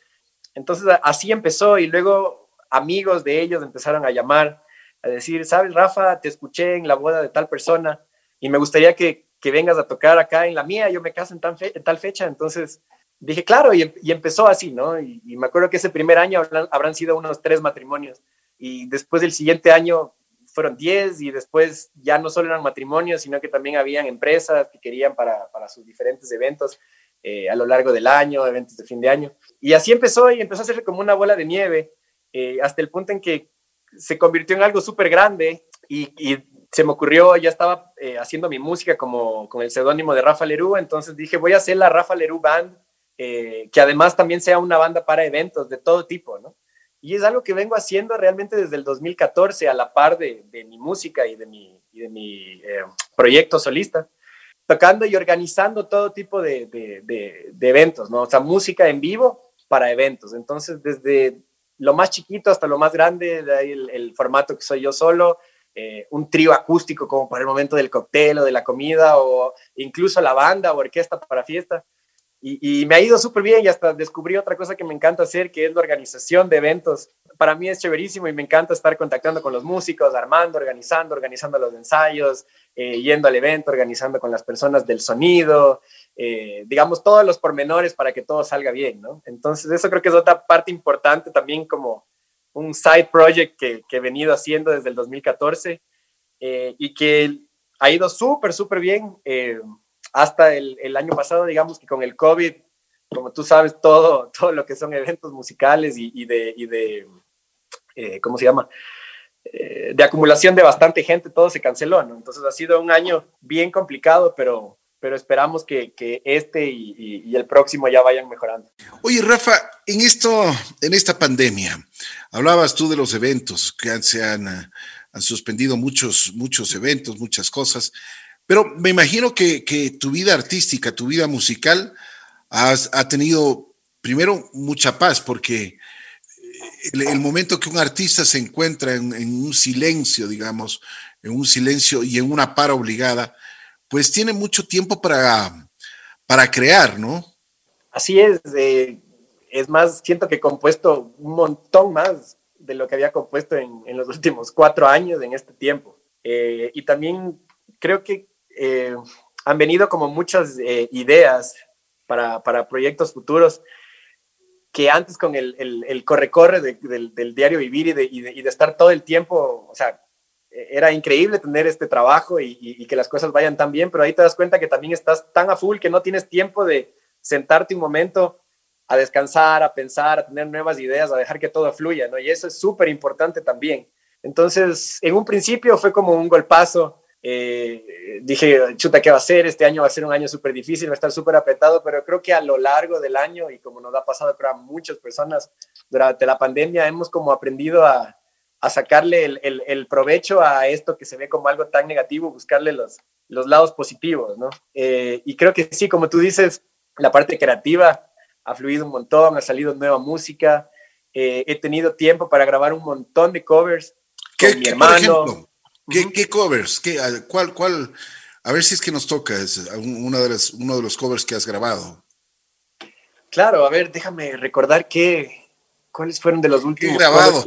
Entonces así empezó y luego amigos de ellos empezaron a llamar, a decir, sabes, Rafa, te escuché en la boda de tal persona y me gustaría que, que vengas a tocar acá en la mía, yo me caso en, tan fe- en tal fecha. Entonces dije, claro, y, em- y empezó así, ¿no? Y, y me acuerdo que ese primer año habrán, habrán sido unos tres matrimonios y después del siguiente año fueron 10 y después ya no solo eran matrimonios, sino que también habían empresas que querían para, para sus diferentes eventos eh, a lo largo del año, eventos de fin de año. Y así empezó y empezó a ser como una bola de nieve, eh, hasta el punto en que se convirtió en algo súper grande y, se me ocurrió, ya estaba eh, haciendo mi música como con el seudónimo de Rafa Lerú, entonces dije, voy a hacer la Rafa Lerú Band, que además también sea una banda para eventos de todo tipo, ¿no? Y es algo que vengo haciendo realmente desde el 2014 a la par de, de mi música y de mi, de mi eh, proyecto solista, tocando y organizando todo tipo de, de, eventos, ¿no? O sea, música en vivo para eventos. Entonces, desde lo más chiquito hasta lo más grande, de ahí el, el formato que soy yo solo, eh, un trío acústico como para el momento del cóctel o de la comida, o incluso la banda o orquesta para fiesta. Y, me ha ido súper bien y hasta descubrí otra cosa que me encanta hacer, que es la organización de eventos. Para mí es chéverísimo y me encanta estar contactando con los músicos, armando, organizando, organizando los ensayos, eh, yendo al evento, organizando con las personas del sonido, eh, digamos, todos los pormenores para que todo salga bien, ¿no? Entonces, eso creo que es otra parte importante también como un side project que, he venido haciendo desde el 2014 eh, y que ha ido súper, súper bien hasta el, el, año pasado, digamos que con el COVID, como tú sabes, todo, todo lo que son eventos musicales y, de, y de eh, ¿cómo se llama? Eh, de acumulación de bastante gente, todo se canceló. Entonces ha sido un año bien complicado, pero, pero esperamos que, que este y, y, el próximo ya vayan mejorando. Oye, Rafa, en, esto, en esta pandemia, hablabas tú de los eventos que se han, han suspendido muchos, muchos eventos, muchas cosas. Pero me imagino que, que tu vida artística, tu vida musical, has, ha tenido primero mucha paz, porque el, el, momento que un artista se encuentra en, en, un silencio, digamos, en un silencio y en una para obligada, pues tiene mucho tiempo para, para crear, ¿no? Así es. Eh, es más, siento que he compuesto un montón más de lo que había compuesto en, en los últimos cuatro años en este tiempo. Eh, y también creo que eh, han venido como muchas eh, ideas para, para, proyectos futuros que antes con el, corre-corre de, del, diario vivir y de, estar todo el tiempo, o sea, era increíble tener este trabajo y, y, que las cosas vayan tan bien, pero ahí te das cuenta que también estás tan a full que no tienes tiempo de sentarte un momento a descansar, a pensar, a tener nuevas ideas, a dejar que todo fluya, ¿no? Y eso es súper importante también. Entonces, en un principio fue como un golpazo, eh, dije, chuta, ¿qué va a ser? Este año va a ser un año súper difícil, va a estar súper apretado, pero creo que a lo largo del año, y como nos ha pasado creo, a muchas personas durante la pandemia, hemos como aprendido a, a sacarle el, el, el, provecho a esto que se ve como algo tan negativo, buscarle los, los lados positivos, ¿no? Eh, y creo que sí, como tú dices, la parte creativa ha fluido un montón, ha salido nueva música, eh, he tenido tiempo para grabar un montón de covers con mi hermano. ¿Qué, ¿Qué, covers? ¿Qué, cuál, cuál? A ver si es que nos toca es una de las, uno de los covers que has grabado. Claro, a ver, déjame recordar qué, cuáles fueron de los últimos. ¿Qué grabado?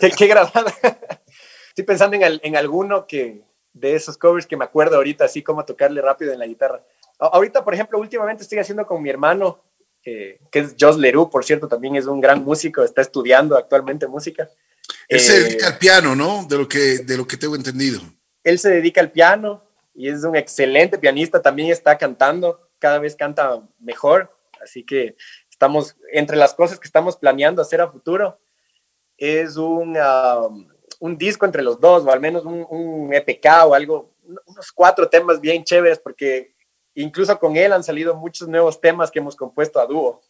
¿Qué, qué grabado? [LAUGHS] Estoy pensando en, en, alguno que de esos covers que me acuerdo ahorita, así como tocarle rápido en la guitarra. Ahorita, por ejemplo, últimamente estoy haciendo con mi hermano, que, que es Jos Leroux, por cierto, también es un gran músico, está estudiando actualmente música. Él se eh, dedica al piano, ¿no? De lo, que, de lo que tengo entendido. Él se dedica al piano y es un excelente pianista, también está cantando, cada vez canta mejor, así que estamos, entre las cosas que estamos planeando hacer a futuro, es un, um, un disco entre los dos, o al menos un, un EPK o algo, unos cuatro temas bien chéveres, porque incluso con él han salido muchos nuevos temas que hemos compuesto a dúo.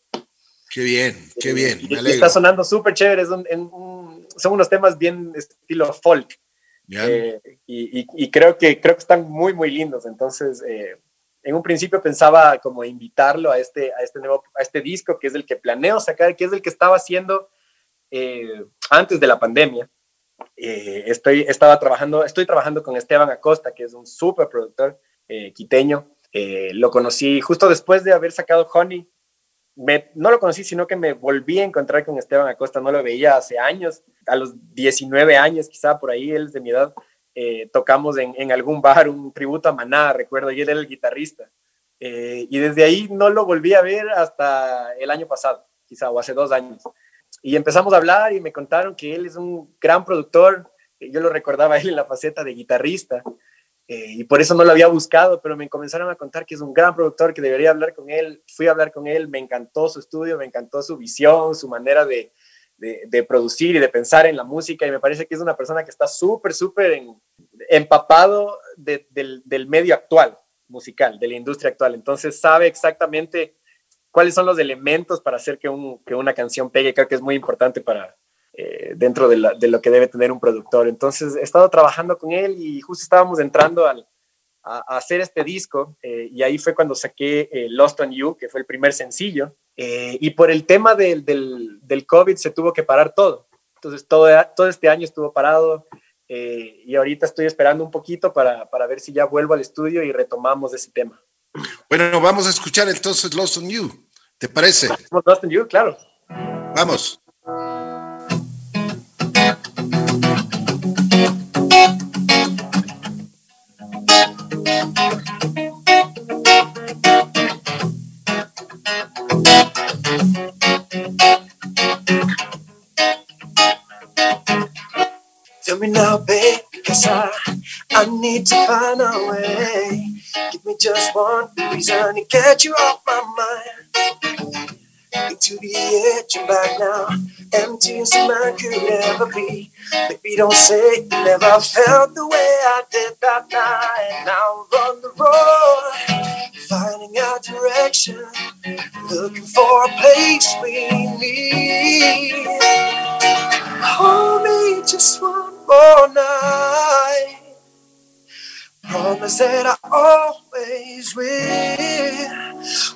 Qué bien, qué bien. Y, y está sonando súper chévere. Son, un, son, unos temas bien estilo folk. Eh, y, y, y, creo, que, creo que están muy, muy lindos. Entonces, eh, en un principio pensaba como invitarlo a este, a este nuevo, a este disco, que es el que planeo sacar, que es el que estaba haciendo eh, antes de la pandemia. Estoy, estaba trabajando, estoy trabajando con Esteban Acosta, que es un súper productor quiteño. lo conocí justo después de haber sacado Honey, me, no lo conocí, sino que me volví a encontrar con Esteban Acosta, no lo veía hace años, a los 19 años quizá por ahí, él es de mi edad, eh, tocamos en, algún bar un tributo a Maná, recuerdo, y él era el guitarrista. Eh, y desde ahí no lo volví a ver hasta el año pasado, quizá, o hace dos años. Y empezamos a hablar y me contaron que él es un gran productor, yo lo recordaba a él en la faceta de guitarrista, eh, y por eso no lo había buscado, pero me comenzaron a contar que es un gran productor, que debería hablar con él. Fui a hablar con él, me encantó su estudio, me encantó su visión, su manera de, de, producir y de pensar en la música, y me parece que es una persona que está súper, súper empapado del, del medio actual musical, de la industria actual. Entonces sabe exactamente cuáles son los elementos para hacer que, un, que una canción pegue. Creo que es muy importante para, eh, dentro de, lo que debe tener un productor. Entonces he estado trabajando con él y justo estábamos entrando al, a, hacer este disco eh, y ahí fue cuando saqué eh, Lost on You, que fue el primer sencillo. y por el tema del, del, del, COVID se tuvo que parar todo. Entonces todo, todo este año estuvo parado y ahorita estoy esperando un poquito para, para ver si ya vuelvo al estudio y retomamos ese tema. Bueno, vamos a escuchar entonces Lost on You. ¿Te parece? Lost on You, claro. Vamos. Need to find a way. Give me just one reason to get you off my mind. Into the edge and back now, a man could ever be. Baby, don't say you never felt the way I did that night. Now I'm on the road, finding our direction, looking for a place we need. Hold me just one more night. Promise that I always will.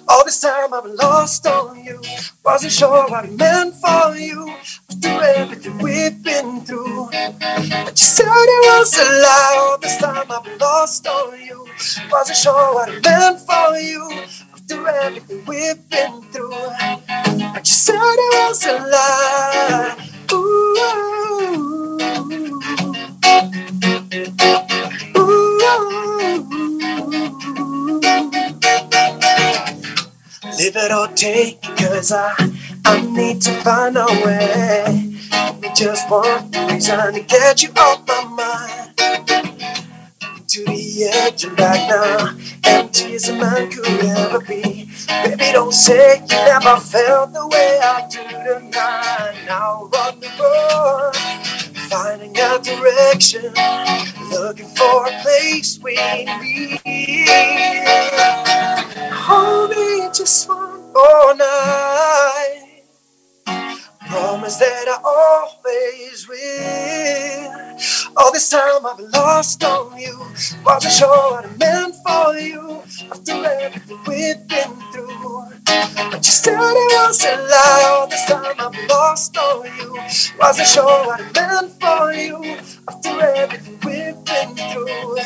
All this time I've lost on you. Wasn't sure what it meant for you. Through everything we've been through. But you said it was a lie. All this time I've lost on you. Wasn't sure what it meant for you. Through everything we've been through. But you said it was a lie. Ooh. Live it or take cause I, I need to find a way. Me just one reason to get you off my mind. To the edge and back now, empty as a man could ever be. Baby, don't say you never felt the way I do tonight. Now on the road, finding a direction, looking for a place we need. Promise that I always will. All this time I've lost on you. Wasn't sure what it meant for you. After everything we've been through. But you said it was a lie. All this time I've lost on you. Wasn't sure what it meant for you. After everything we've been through.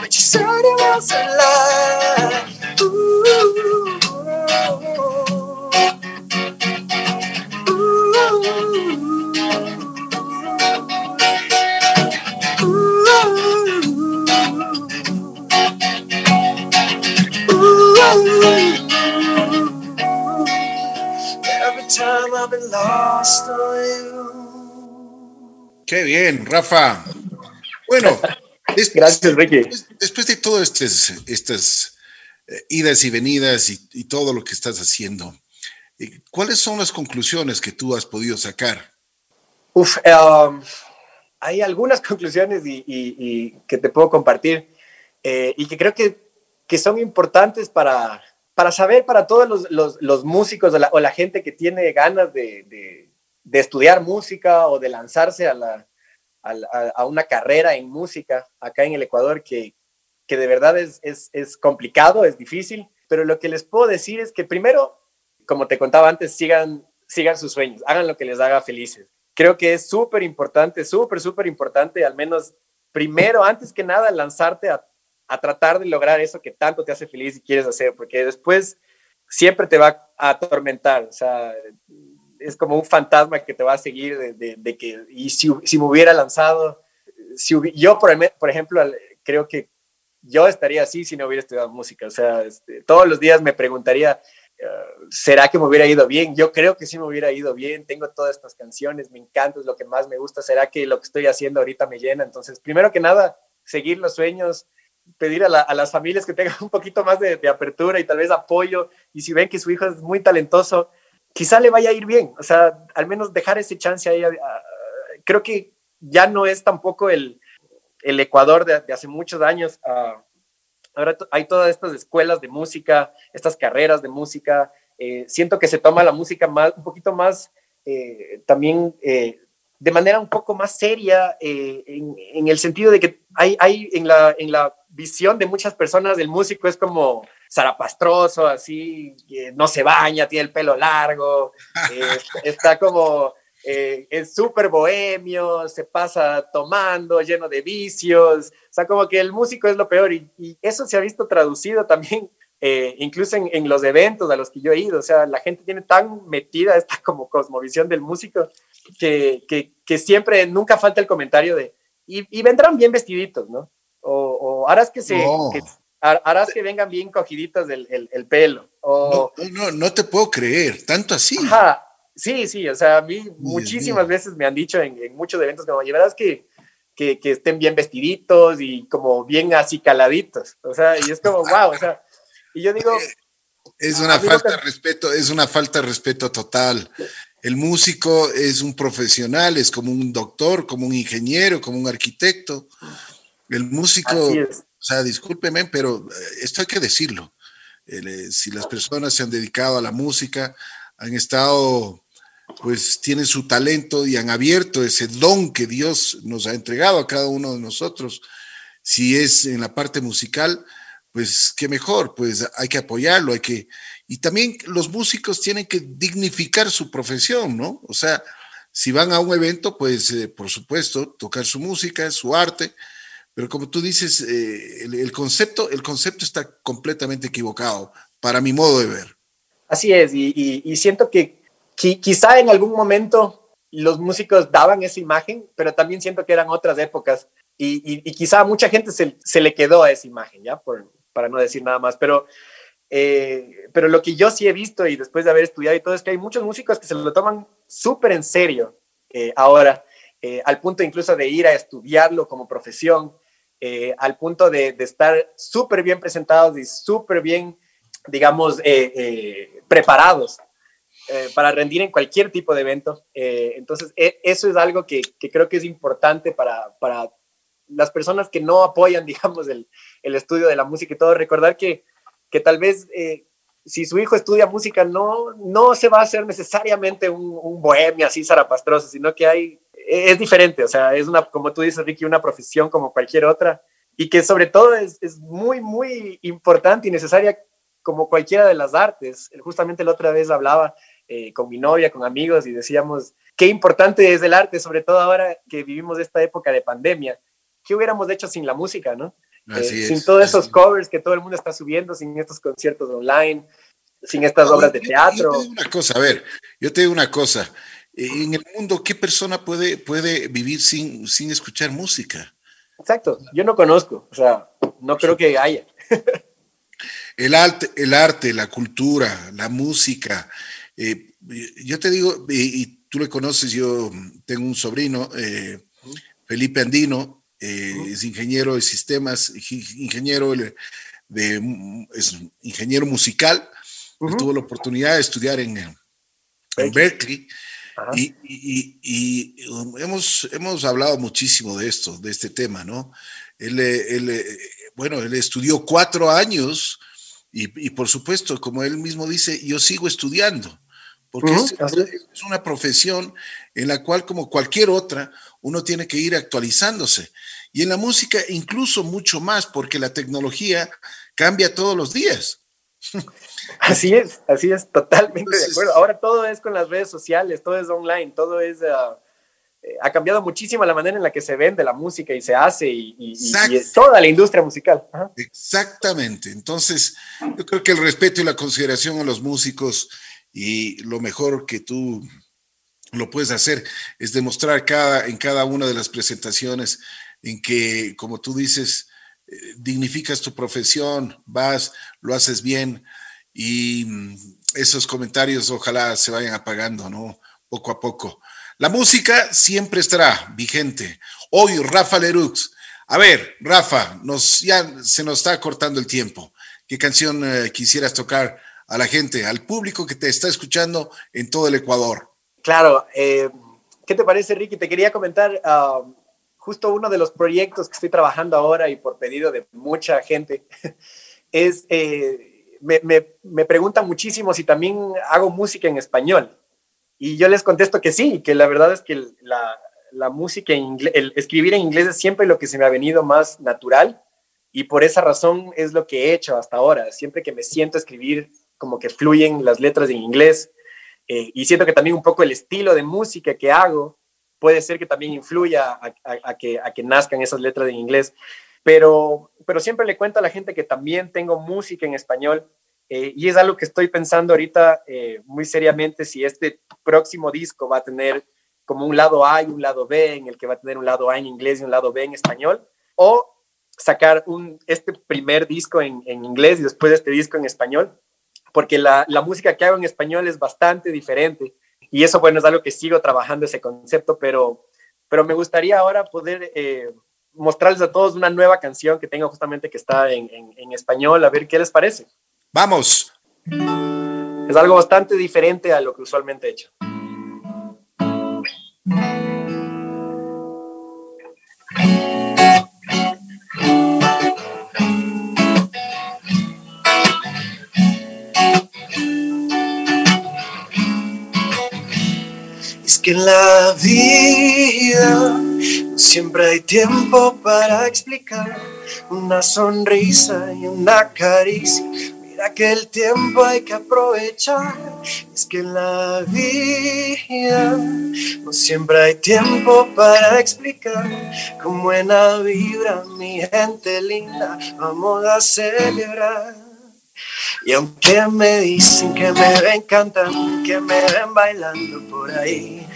But you said it was a lie. Ooh. Qué bien, Rafa. Bueno, [LAUGHS] gracias, Ricky. Después de todas estas, estas eh, idas y venidas y, todo lo que estás haciendo, eh, ¿cuáles son las conclusiones que tú has podido sacar? Uf, um, hay algunas [LAUGHS] conclusiones y, que te puedo compartir eh, y que creo que, que son importantes para, para saber para todos los, los, músicos o la, gente que tiene ganas de, de, estudiar música o de lanzarse a, la, a, una carrera en música acá en el Ecuador, que, que de verdad es, es, es, complicado, es difícil, pero lo que les puedo decir es que primero, como te contaba antes, sigan, sigan sus sueños, hagan lo que les haga felices. Creo que es súper importante, súper, súper importante, al menos primero, antes que nada, lanzarte a a tratar de lograr eso que tanto te hace feliz y quieres hacer, porque después siempre te va a atormentar, o sea, es como un fantasma que te va a seguir de, que, y si, si, me hubiera lanzado, si yo, por, ejemplo, creo que yo estaría así si no hubiera estudiado música, o sea, este, todos los días me preguntaría, ¿será que me hubiera ido bien? Yo creo que sí me hubiera ido bien, tengo todas estas canciones, me encanta, es lo que más me gusta, ¿será que lo que estoy haciendo ahorita me llena? Entonces, primero que nada, seguir los sueños, pedir a, las familias que tengan [LAUGHS] un poquito más de, apertura y tal vez apoyo, y si ven que su hijo es muy talentoso, quizá le vaya a ir bien, o sea, al menos dejar ese chance ahí. creo que ya no es tampoco el, el Ecuador de, hace muchos años. Ah, ahora hay todas estas escuelas de música, estas carreras de música, eh, siento que se toma la música más, un poquito más eh, también eh, de manera un poco más seria, en, el sentido de que hay, hay en, la, en la visión de muchas personas del músico es como zarapastroso, así, no se baña, tiene el pelo largo, [LAUGHS] está como es súper bohemio, se pasa tomando, lleno de vicios, o sea, como que el músico es lo peor y, y eso se ha visto traducido también eh, incluso en, los eventos a los que yo he ido, o sea, la gente tiene tan metida esta como cosmovisión del músico que, que, siempre, nunca falta el comentario de, y, vendrán bien vestiditos, ¿no? O, harás que se... harás que vengan bien cogiditos el, el, pelo. O, no, no, te puedo creer, tanto así. sí, sí, o sea, a mí muchísimas veces me han dicho en, muchos eventos como, y verás que, que, que, estén bien vestiditos y como bien así caladitos, o sea, y es como, wow, o sea, y yo digo... Es una falta de respeto, es una falta de respeto total. El músico es un profesional, es como un doctor, como un ingeniero, como un arquitecto. El músico, o sea, discúlpeme, pero eh, esto hay que decirlo. Eh, si las personas se han dedicado a la música, han estado, pues tienen su talento y han abierto ese don que Dios nos ha entregado a cada uno de nosotros. Si es en la parte musical, pues qué mejor, pues hay que apoyarlo, hay que... Y también los músicos tienen que dignificar su profesión, ¿no? O sea, si van a un evento, pues eh, por supuesto, tocar su música, su arte, pero como tú dices, eh, el, concepto, el concepto está completamente equivocado, para mi modo de ver. Así es, y, siento que quizá en algún momento los músicos daban esa imagen, pero también siento que eran otras épocas y, quizá a mucha gente se, se, le quedó a esa imagen, ¿ya? Por, para no decir nada más, pero, eh, pero lo que yo sí he visto y después de haber estudiado y todo es que hay muchos músicos que se lo toman súper en serio eh, ahora, eh, al punto incluso de ir a estudiarlo como profesión, al punto de, estar súper bien presentados y súper bien, digamos, preparados para rendir en cualquier tipo de evento. entonces, e, eso es algo que, creo que es importante para, para las personas que no apoyan, [LAUGHS] digamos, el, el estudio de la música y todo, recordar que, que tal vez eh, si su hijo estudia música no, no se va a hacer necesariamente un, un bohemio así zarapastroso, sino que hay, es diferente, o sea, es una, como tú dices, Ricky, una profesión como cualquier otra y que sobre todo es, es muy, muy importante y necesaria como cualquiera de las artes. Justamente la otra vez hablaba eh, con mi novia, con amigos y decíamos, qué importante es el arte, sobre todo ahora que vivimos esta época de pandemia ¿qué hubiéramos hecho sin la música, no? Eh, sin todos esos covers que todo el mundo está subiendo, sin estos conciertos online, sin estas obras de teatro. Yo te digo una cosa, a ver, yo te digo una cosa. En el mundo, ¿qué persona puede, puede vivir sin, sin escuchar música? Exacto, yo no conozco, o sea, no creo que haya. [LAUGHS] el, arte, el arte, la cultura, la música. Eh, yo te digo, y, tú le conoces, yo tengo un sobrino, eh, Felipe Andino, eh, es ingeniero de sistemas, ingeniero de, es ingeniero musical. Tuvo la oportunidad de estudiar en, en Berkeley. Y, hemos, hemos hablado muchísimo de esto, de este tema, ¿no? Él, él bueno, él estudió cuatro años y, por supuesto, como él mismo dice, yo sigo estudiando, porque es, una profesión en la cual, como cualquier otra, uno tiene que ir actualizándose. Y en la música incluso mucho más, porque la tecnología cambia todos los días. [LAUGHS] Así es, así es, totalmente de acuerdo. Ahora todo es con las redes sociales, todo es online, todo es... Eh, ha cambiado muchísimo la manera en la que se vende la música y se hace y, toda la industria musical. Exactamente. Entonces, yo creo que el respeto y la consideración a los músicos y lo mejor que tú lo puedes hacer es demostrar cada, en cada una de las presentaciones en que, como tú dices, dignificas tu profesión, vas, lo haces bien y mm, esos comentarios ojalá se vayan apagando, ¿no? Poco a poco. La música siempre estará vigente. Hoy Rafa Lerux. A ver, Rafa, nos, ya se nos está cortando el tiempo. ¿Qué canción eh, quisieras tocar a la gente, al público que te está escuchando en todo el Ecuador? Claro, eh, ¿qué te parece, Ricky? Te quería comentar ah, justo uno de los proyectos que estoy trabajando ahora y por pedido de mucha gente [LAUGHS] es, eh, me, me, me preguntan muchísimo si también hago música en español. Y yo les contesto que sí, que la verdad es que la, la música en el escribir en inglés es siempre lo que se me ha venido más natural y por esa razón es lo que he hecho hasta ahora. Siempre que me siento escribir, como que fluyen las letras en inglés eh, y siento que también un poco el estilo de música que hago puede ser que también influya a, que, nazcan esas letras en inglés. Pero, siempre le cuento a la gente que también tengo música en español eh, y es algo que estoy pensando ahorita eh, muy seriamente si este próximo disco va a tener como un lado A y un lado B, en el que va a tener un lado A en inglés y un lado B en español, o sacar este primer disco en, inglés y después este disco en español, porque la, música que hago en español es bastante diferente y eso, bueno, es algo que sigo trabajando ese concepto, pero, pero me gustaría ahora poder eh, mostrarles a todos una nueva canción que tengo justamente que está en, en, en español, a ver qué les parece. Vamos. Es algo bastante diferente a lo que usualmente he hecho. Que en la vida siempre hay tiempo para explicar una sonrisa y una caricia Mira que el tiempo hay que aprovechar. Es que en la vida no siempre hay tiempo para explicar. Con buena vibra, mi gente linda, vamos a celebrar. Y aunque me dicen que me ven cantando, que me ven bailando por ahí,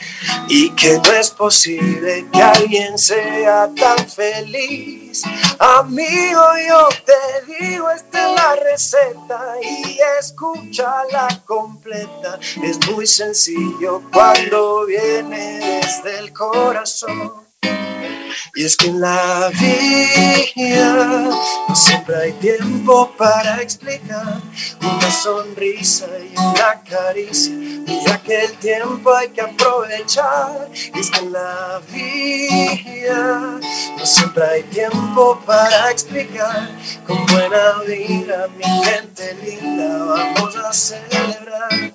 y que no es posible que alguien sea tan feliz, amigo, yo te digo, esta es la receta y escúchala completa. Es muy sencillo cuando viene desde el corazón. Y es que en la vida no siempre hay tiempo para explicar una sonrisa y una caricia. Mira que el tiempo hay que aprovechar. Y es que en la vida no siempre hay tiempo para explicar. Con buena vida, mi gente linda, vamos a celebrar.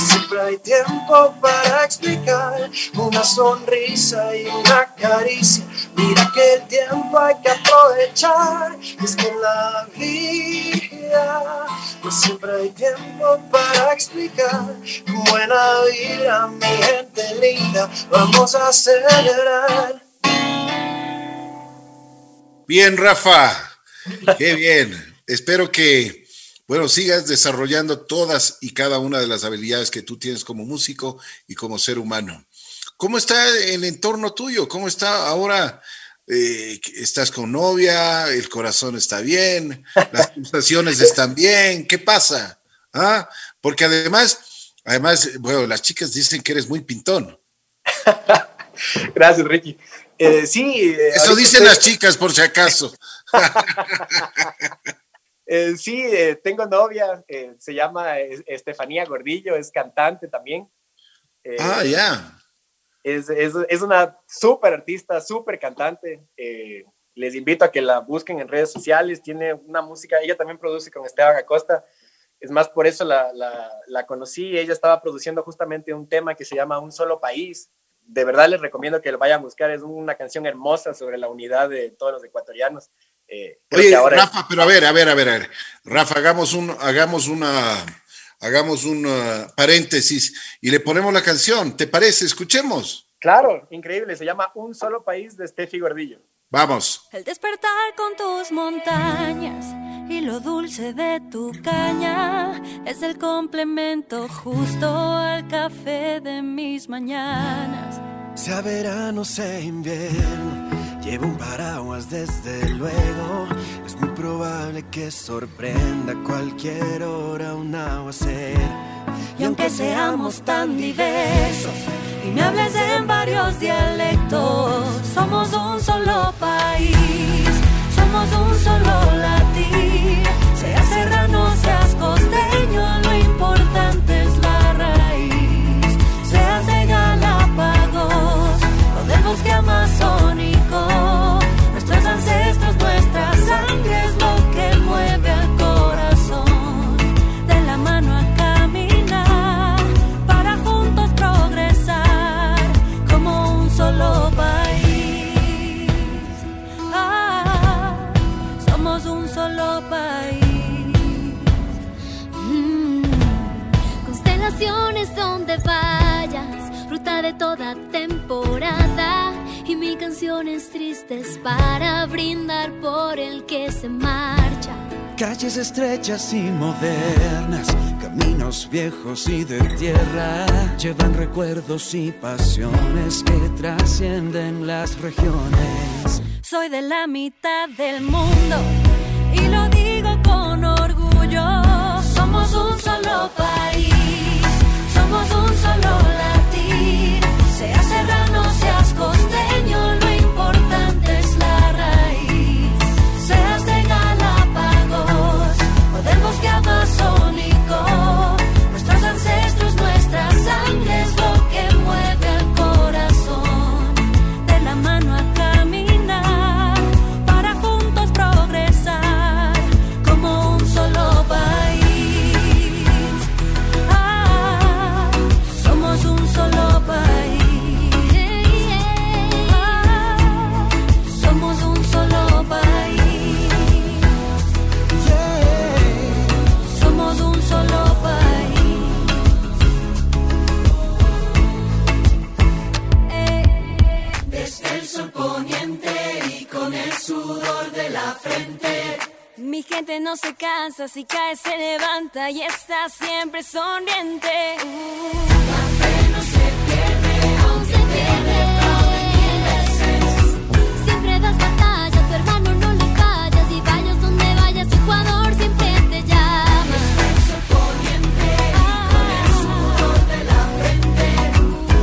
siempre hay tiempo para explicar una sonrisa y una caricia. Mira que el tiempo hay que aprovechar. Es que la vida no siempre hay tiempo para explicar. Buena vida, mi gente linda, vamos a celebrar. Bien, Rafa. Qué bien. Espero que, bueno, sigas desarrollando todas y cada una de las habilidades que tú tienes como músico y como ser humano. ¿Cómo está el entorno tuyo? ¿Cómo está ahora? Eh, ¿Estás con novia? ¿El corazón está bien? ¿Las [LAUGHS] pulsaciones están bien? ¿Qué pasa? ¿Ah? Porque además, además, bueno, las chicas dicen que eres muy pintón. [LAUGHS] Gracias, Ricky. Eh, sí. Eh, Eso dicen estoy... las chicas, por si acaso. [LAUGHS] Eh, sí, eh, tengo novia, eh, se llama Estefanía Gordillo, es cantante también. ah, ya. Yeah. Es, es, es, una súper artista, súper cantante. les invito a que la busquen en redes sociales. Tiene una música, ella también produce con Esteban Acosta. Es más, por eso la, la, la conocí. Ella estaba produciendo justamente un tema que se llama Un Solo País. De verdad les recomiendo que lo vayan a buscar. Es una canción hermosa sobre la unidad de todos los ecuatorianos. Eh, Oye, ahora Rafa, es... pero a ver, a ver, a ver, a ver. Rafa, hagamos, un, hagamos una, hagamos un uh, paréntesis y le ponemos la canción. ¿Te parece? Escuchemos. Claro, increíble. Se llama Un solo país de Steffi Gordillo. Vamos. El despertar con tus montañas y lo dulce de tu caña es el complemento justo al café de mis mañanas. Sea verano, sea invierno, llevo un paraguas desde luego. Es muy probable que sorprenda cualquier hora un aguacero. Y aunque seamos tan diversos y me hables en varios dialectos, somos un solo país, somos un solo latín. Seas serrano, seas costeño, lo importante es la raíz. Seas de Galápagos o del bosque amazónico, de toda temporada. Y mi canción es tristes para brindar por el que se marcha. Calles estrechas y modernas, caminos viejos y de tierra, llevan recuerdos y pasiones que trascienden las regiones. Soy de la mitad del mundo y lo digo con orgullo. Somos un solo país, somos un solo. Serrano, seas costeño, gente no se cansa, si cae se levanta y está siempre sonriente. la fe no se pierde, Aún se pierde. Siempre das batalla, tu hermano no le fallas. Y vayas donde vayas, Ecuador siempre te llama.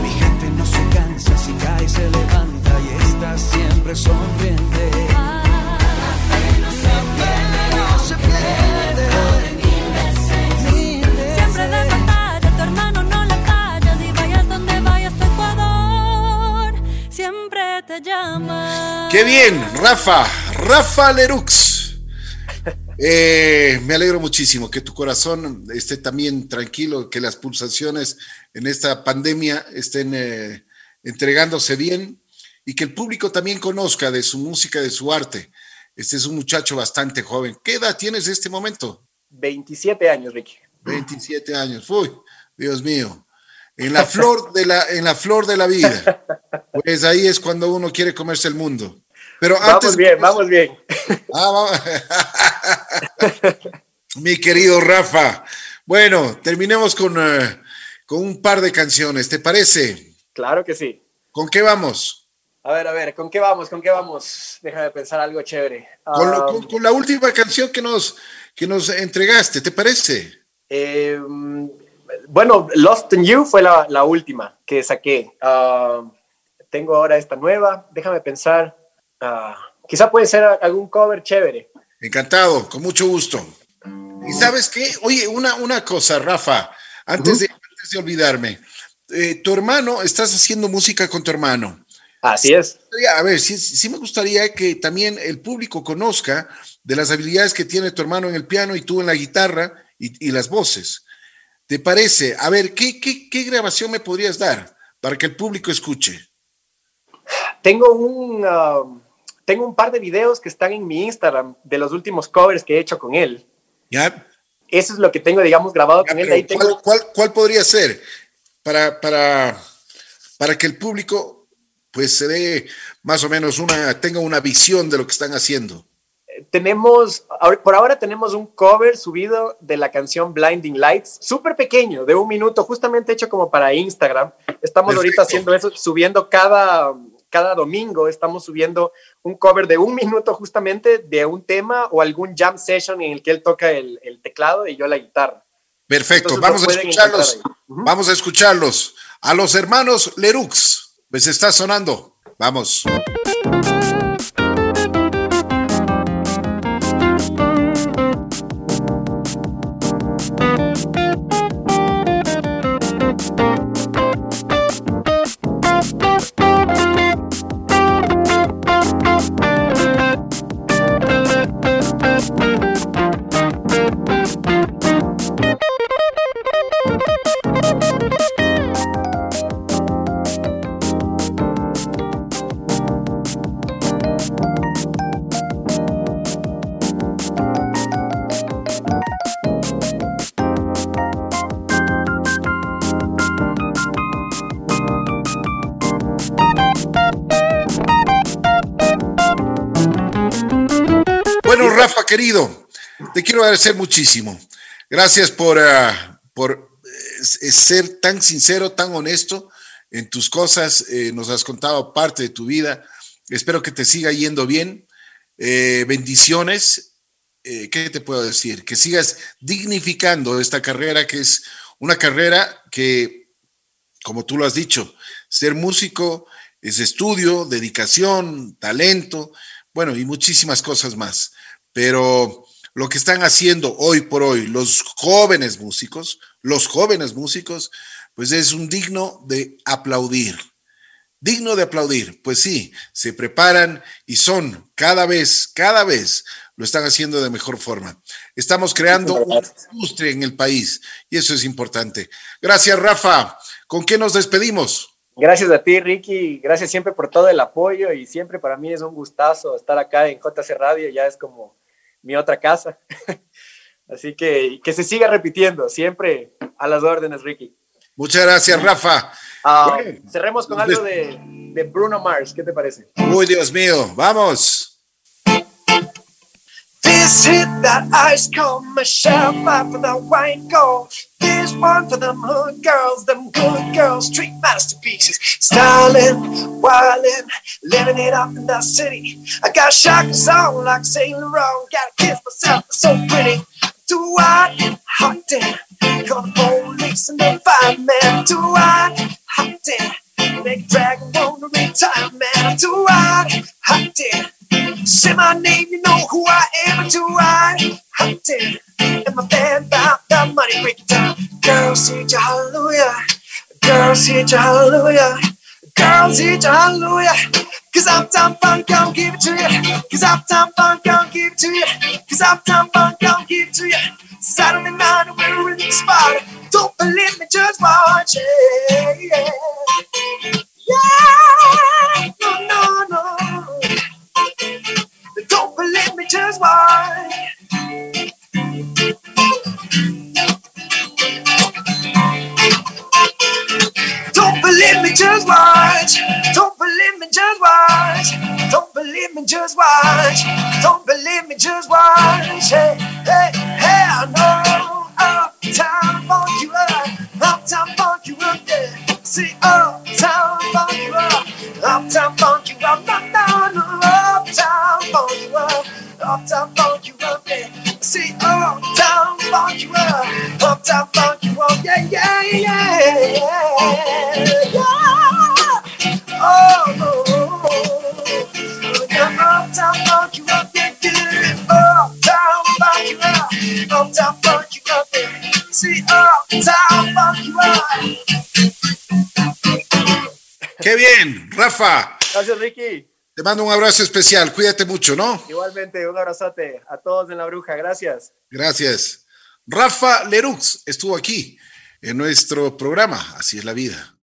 Mi gente no se cansa, si cae se levanta y está siempre sonriente. Qué bien, Rafa, Rafa Lerux. Eh, me alegro muchísimo que tu corazón esté también tranquilo, que las pulsaciones en esta pandemia estén eh, entregándose bien y que el público también conozca de su música, de su arte. Este es un muchacho bastante joven. ¿Qué edad tienes en este momento? 27 años, Ricky. 27 años. Uy, Dios mío. En la flor de la, en la flor de la vida. Pues ahí es cuando uno quiere comerse el mundo. Pero antes Vamos bien, vamos bien. Ah, vamos. [LAUGHS] Mi querido Rafa. Bueno, terminemos con, eh, con un par de canciones. ¿Te parece? Claro que sí. ¿Con qué vamos? A ver, a ver, ¿con qué vamos? ¿Con qué vamos? Déjame pensar algo chévere. Con, lo- con- con la última canción que nos, que nos entregaste, ¿te parece? eh, bueno, Lost in You fue la, la última que saqué. Ah, tengo ahora esta nueva. Déjame pensar. Ah, quizá puede ser algún cover chévere. Encantado, con mucho gusto. ¿Y sabes qué? Oye, una, una cosa, Rafa, antes, de, antes de olvidarme. Eh, tu hermano, estás haciendo música con tu hermano. Así es. A ver, sí, sí me gustaría que también el público conozca de las habilidades que tiene tu hermano en el piano y tú en la guitarra y, y las voces. ¿Te parece? A ver, ¿qué, qué, qué grabación me podrías dar para que el público escuche? Tengo un, ah, tengo un par de videos que están en mi Instagram de los últimos covers que he hecho con él. ¿Ya? eso es lo que tengo, digamos, grabado con él. De ahí ¿Cuál, tengo, cuál, cuál podría ser para, para, para que el público pues se dé más o menos una, tenga una visión de lo que están haciendo? Tenemos, por ahora tenemos un cover subido de la canción Blinding Lights, súper pequeño, de un minuto, justamente hecho como para Instagram. Estamos ahorita haciendo eso, subiendo cada, cada domingo, estamos subiendo un cover de un minuto justamente de un tema o algún jam session en el que él toca el, el teclado y yo la guitarra. Perfecto, Entonces vamos a escucharlos. Vamos a escucharlos. A los hermanos Lerux, pues está sonando. Vamos. Quiero agradecer muchísimo. Gracias por, ah, por eh, ser tan sincero, tan honesto en tus cosas. Eh, nos has contado parte de tu vida. Espero que te siga yendo bien. Eh, bendiciones. ¿Qué te puedo decir? Que sigas dignificando esta carrera, que es una carrera que, como tú lo has dicho, ser músico es estudio, dedicación, talento, bueno, y muchísimas cosas más. Pero lo que están haciendo hoy por hoy los jóvenes músicos, los jóvenes músicos, pues es un digno de aplaudir. Digno de aplaudir, pues sí, se preparan y son cada vez, cada vez lo están haciendo de mejor forma. Estamos creando una industria en el país y eso es importante. Gracias, Rafa. ¿Con qué nos despedimos? Gracias a ti, Ricky. Gracias siempre por todo el apoyo y siempre para mí es un gustazo estar acá en JC Radio. Ya es como mi otra casa. [LAUGHS] Así que que se siga repitiendo, siempre a las órdenes, Ricky. Muchas gracias, Rafa. Bueno, cerremos con algo de, de Bruno Mars. ¿Qué te parece? Uy, Dios mío, vamos. Hit that ice cold Michelle fight for the white gold. This one for them hood girls, them good girls, street masterpieces. Styling, wildin', living it up in the city. I got shockers on like Saint Laurent. Gotta kiss myself, I'm so pretty. Too hot, hot damn. Call the police and the fireman. Too hot, hot damn. Make dragon wanna retire, man. Too hot, hot damn. Say my name, you know who I am. I'm too hot, hot damn. And my band about the money, break it down. Girls, hit your hallelujah. Girls, hit your hallelujah. Girls, hit your hallelujah. Cause I'm time funk, I'll give it to you. Cause I'm time funk, I'll give it to you. Cause I'm time funk, I'll give it to you. Saturday night, we're in the spot. Don't believe me, just watch it. Yeah, yeah. no, no, no. Just watch. Don't believe me, just watch. Don't believe me, just watch. Don't believe me, just watch. Don't believe me, just watch. Hey, hey, hey, I know. Uptown funk you up. Uptown funk you up, yeah. See, uptown funk you up. Uptown funk you up. No. Uptown you up. Uptown funk you up, yeah. See, uptown funk you up. Uptown funk you up, yeah, yeah, yeah, yeah. yeah. Oh, oh, yeah, uptown funk you up, yeah, yeah. Uptown funk you up. Uptown funk you up, yeah. See, uptown funk you up. Qué bien, Rafa. Gracias, Ricky. Te mando un abrazo especial. Cuídate mucho, ¿no? Igualmente, un abrazote a todos en la bruja. Gracias. Gracias. Rafa Lerux estuvo aquí en nuestro programa. Así es la vida.